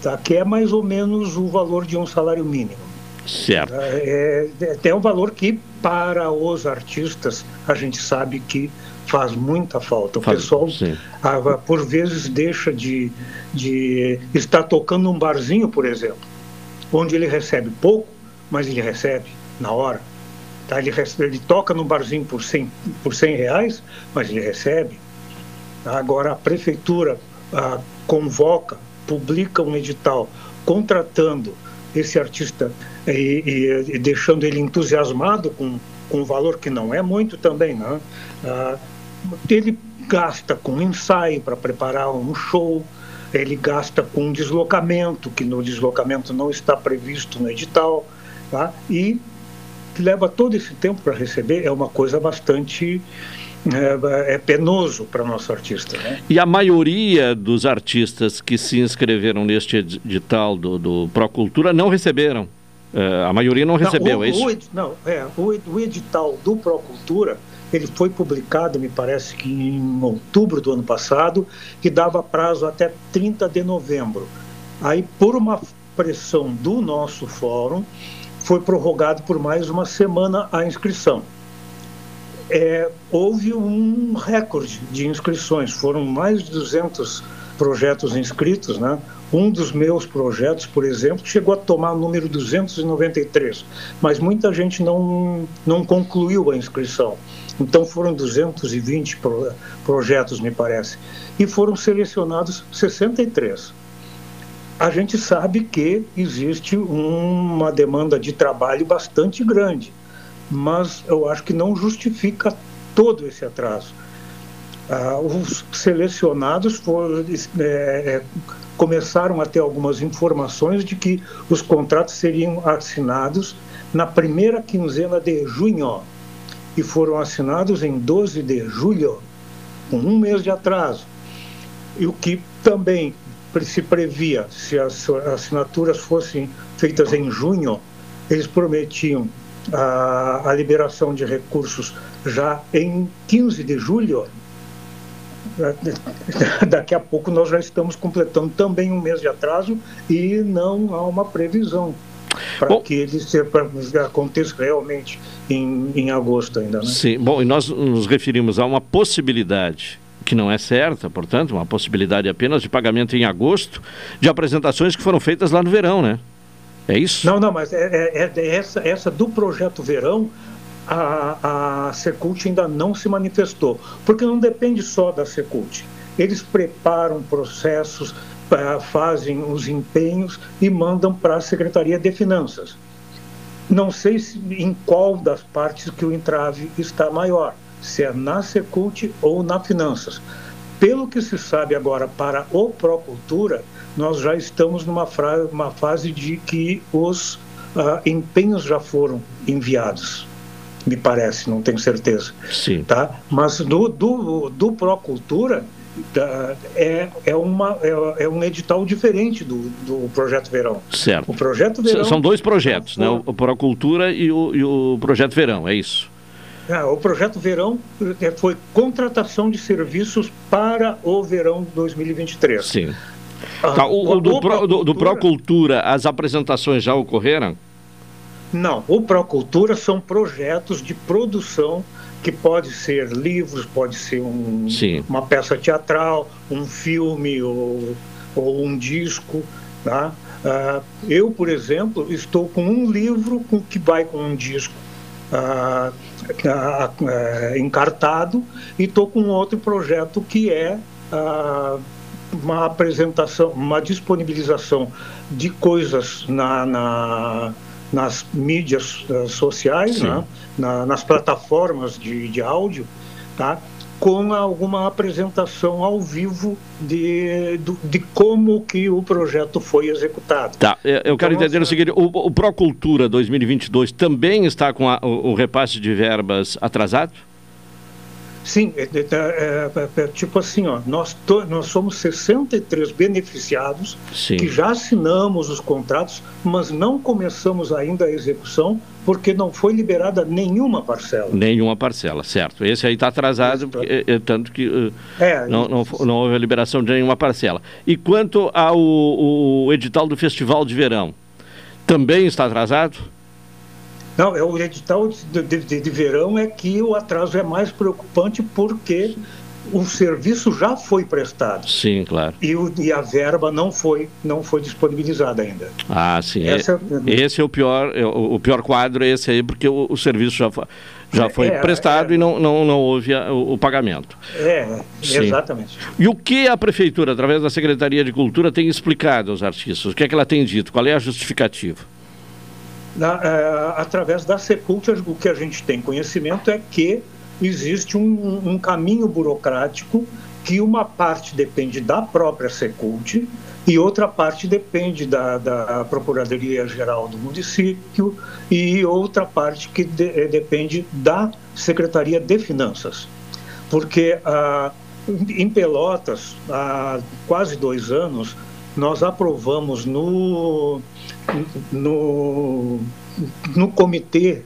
tá? que é mais ou menos o valor de um salário mínimo. Certo. É, é, é um valor que, para os artistas, a gente sabe que faz muita falta. O Faz, pessoal, ah, por vezes, deixa de, de estar tocando num barzinho, por exemplo, onde ele recebe pouco, mas ele recebe na hora. Tá? Ele, recebe, ele toca num barzinho por 100, por 100 reais, mas ele recebe. Agora, a prefeitura ah, convoca, publica um edital contratando esse artista e, e- e deixando ele entusiasmado com, com um valor que não é muito também, né? Ah, ele gasta com ensaio para preparar um show, ele gasta com deslocamento, que no deslocamento não está previsto no edital, tá? e leva todo esse tempo para receber, é uma coisa bastante é, é penoso para nosso artista. Né? E a maioria dos artistas que se inscreveram neste edital do, do Procultura não receberam. Eh, a maioria não recebeu, o, é isso? o não, é, o, o edital do Procultura, ele foi publicado, me parece que em outubro do ano passado, que dava prazo até 30 de novembro. Aí, por uma pressão do nosso fórum, foi prorrogado por mais uma semana a inscrição. É, houve um recorde de inscrições, foram mais de 200 projetos inscritos, né? Um dos meus projetos, por exemplo, chegou a tomar o número 293, mas muita gente não, não concluiu a inscrição. Então foram 220 pro- projetos, me parece, e foram selecionados 63 a gente sabe que existe uma demanda de trabalho bastante grande, mas eu acho que não justifica todo esse atraso. Ah, os selecionados foram, é, é, começaram a ter algumas informações de que os contratos seriam assinados na primeira quinzena de junho e foram assinados em 12 de julho, com um mês de atraso. E o que também se previa, se as assinaturas fossem feitas em junho, eles prometiam a, a liberação de recursos já em 15 de julho. Daqui a pouco nós já estamos completando também um mês de atraso e não há uma previsão para que ele se, pra, aconteça realmente em, em agosto ainda. Né? Sim, bom, e nós nos referimos a uma possibilidade que não é certa, portanto, uma possibilidade apenas de pagamento em agosto de apresentações que foram feitas lá no verão, né? É isso? Não, não, mas é, é- é essa, essa do projeto Verão, a, a Secult ainda não se manifestou, porque não depende só da Secult. Eles preparam processos, eh, fazem os empenhos e mandam para a Secretaria de Finanças. Não sei se, em qual das partes que o entrave está maior, se é na Secult ou na Finanças. Pelo que se sabe agora para o Procultura, nós já estamos numa fra- fase de que os ah, empenhos já foram enviados, me parece, não tenho certeza. Sim. Tá? Mas do, do, do Procultura tá, é, é, uma, é, é um edital diferente do, do Projeto Verão. Certo. O Projeto Verão São dois projetos, né? O, o Procultura e o, e o Projeto Verão, é isso? Ah, o projeto Verão eh, foi contratação de serviços para o verão 2023. Sim. Ah, Tá, o, o do, Pro, do, do Procultura, as apresentações já ocorreram? Não, o Procultura são projetos de produção que pode ser livros, pode ser um- uma peça teatral, um filme ou, ou um disco. Tá? Ah, eu, por exemplo, estou com um livro com, que vai com um disco ah, ah, encartado e estou com outro projeto que é uma apresentação, uma disponibilização de coisas na, na- nas mídias eh, sociais, né? Na- nas plataformas de, de áudio, tá? com alguma apresentação ao vivo de, do- de como que o projeto foi executado. Tá, eu eu quero Então, entender o seguinte, o, o Procultura 2022 também está com a- o, o repasse de verbas atrasado? Sim, é, é, é, é, tipo assim, ó, nós, to, nós somos 63 beneficiados Sim. que já assinamos os contratos, mas não começamos ainda a execução porque não foi liberada nenhuma parcela. Nenhuma parcela, certo. Esse aí está atrasado, porque, é, tanto que É, não, não, não houve a liberação de nenhuma parcela. E quanto ao o edital do Festival de Verão, também está atrasado? Não, é o edital de, de, de verão é que o atraso é mais preocupante porque o serviço já foi prestado Sim, claro. e, o, e a verba não foi não foi disponibilizada ainda. Ah, sim. Essa é- esse é o pior, é o, pior quadro é esse aí, porque o, o serviço já, foi- já foi É, prestado e não, não, não houve a- o, o pagamento. É, Sim. exatamente. E o que a Prefeitura, através da Secretaria de Cultura, tem explicado aos artistas? O que é que ela tem dito? Qual é a justificativa? Na, eh, através da Secult, o que a gente tem conhecimento é que existe um, um caminho burocrático que uma parte depende da própria Secult e outra parte depende da, da Procuradoria-Geral do município e outra parte que de- eh, depende da Secretaria de Finanças. Porque ah, em Pelotas, há quase dois anos, nós aprovamos no, no, no comitê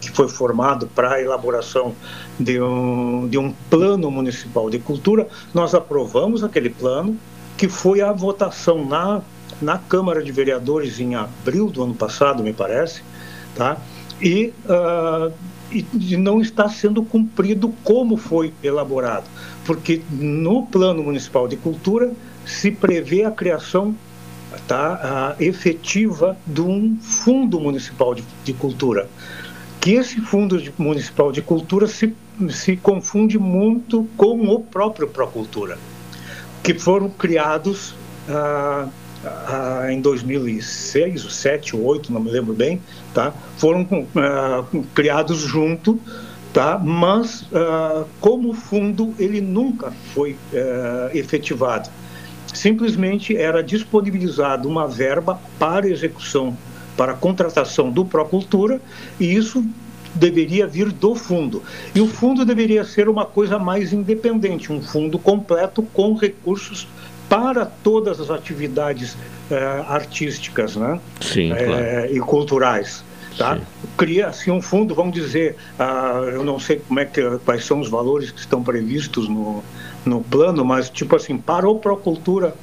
que foi formado para a elaboração de um, de um plano municipal de cultura, nós aprovamos aquele plano, que foi a votação na, na Câmara de Vereadores em abril do ano passado, me parece, tá? e, ah, e, e não está sendo cumprido como foi elaborado, porque no Plano Municipal de Cultura se prevê a criação tá, a efetiva de um fundo municipal de, de cultura. Que esse fundo de- municipal de cultura se, se confunde muito com o próprio Procultura, que foram criados ah, ah, em 2006, 2007, 2008, não me lembro bem, tá? foram ah, criados junto, tá? mas ah, como fundo ele nunca foi ah, efetivado simplesmente era disponibilizada uma verba para execução, para contratação do Procultura, e isso deveria vir do fundo. E o fundo deveria ser uma coisa mais independente, um fundo completo com recursos para todas as atividades eh, artísticas né? Sim, Eh, claro. e culturais. Tá? Cria assim um fundo, vamos dizer, ah, eu não sei como é que quais são os valores que estão previstos no, no plano, mas tipo assim, para o Procultura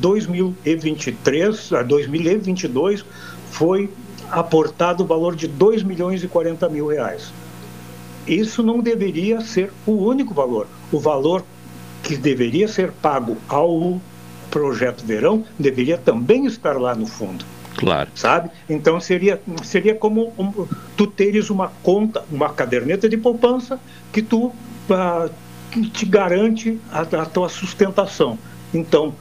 2023 a 2022 foi aportado o valor de 2 milhões e 40 mil reais. Isso não deveria ser o único valor. O valor que deveria ser pago ao projeto Verão deveria também estar lá no fundo Claro. sabe? Então seria seria como um- tu teres uma conta, uma caderneta de poupança que tu ah, te garante a, a tua sustentação. Então,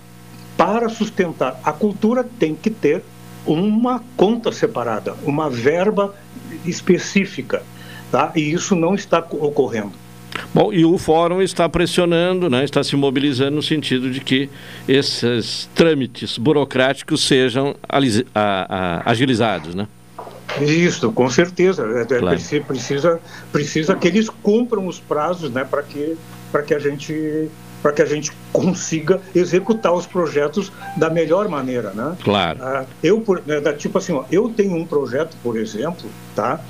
para sustentar a cultura tem que ter uma conta separada, uma verba específica, tá? E isso não está co- ocorrendo. Bom, e o fórum está pressionando, né, está se mobilizando no sentido de que esses trâmites burocráticos sejam a- a- agilizados, né? Isso, com certeza. É, é, Claro. preci- Precisa, precisa que eles cumpram os prazos, né, para que, para que a gente para que a gente consiga executar os projetos da melhor maneira, né? Claro. Ah, eu, por- né, da- tipo assim, ó, eu tenho um projeto, por exemplo, tá,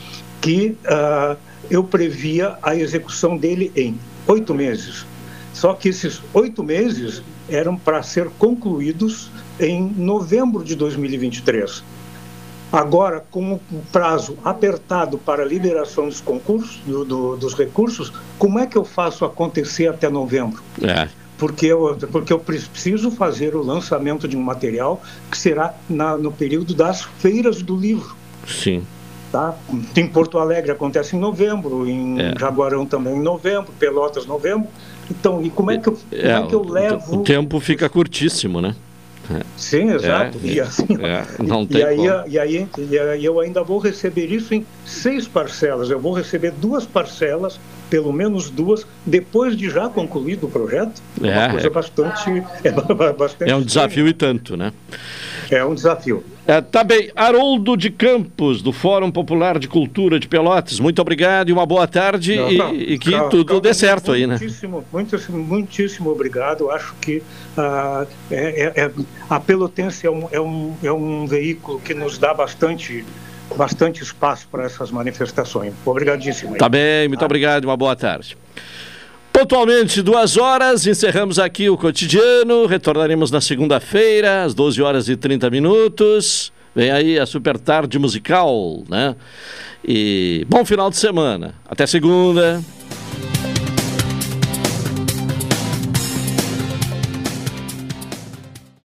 que ah, eu previa a execução dele em oito meses. Só que esses oito meses eram para ser concluídos em novembro de 2023. Agora, com o prazo apertado para a liberação dos concursos, do- do- dos recursos, como é que eu faço acontecer até novembro? É. Porque eu, porque eu preciso fazer o lançamento de um material que será na- no período das feiras do livro. Sim. Tá? Em Porto Alegre acontece em novembro, em É. Jaguarão também em novembro, Pelotas novembro. Então, e como é que eu, como É, é que eu o- levo O tempo fica curtíssimo, né? É. Sim, exato. É, e, assim, é, não e, tem aí, como. e, aí, e aí eu ainda vou receber isso em seis parcelas. Eu vou receber duas parcelas, pelo menos duas, depois de já concluído o projeto. É, uma coisa é. bastante, é ba- bastante. É um desafio e tanto, né? É um desafio. É, tá bem. Haroldo de Campos, do Fórum Popular de Cultura de Pelotas, muito obrigado e uma boa tarde Não, e, não, e que calma, tudo calma, dê certo aí, né? Muitíssimo, muitíssimo, muitíssimo obrigado. Acho que ah, é- é- a Pelotense é um, é, um, é um veículo que nos dá bastante, bastante espaço para essas manifestações. Obrigadíssimo. aí. Tá bem, muito obrigado e uma boa tarde. Pontualmente, duas horas, encerramos aqui o cotidiano. Retornaremos na segunda-feira, às 12 horas e 30 minutos. Vem aí a super tarde musical, né? E bom final de semana. Até segunda.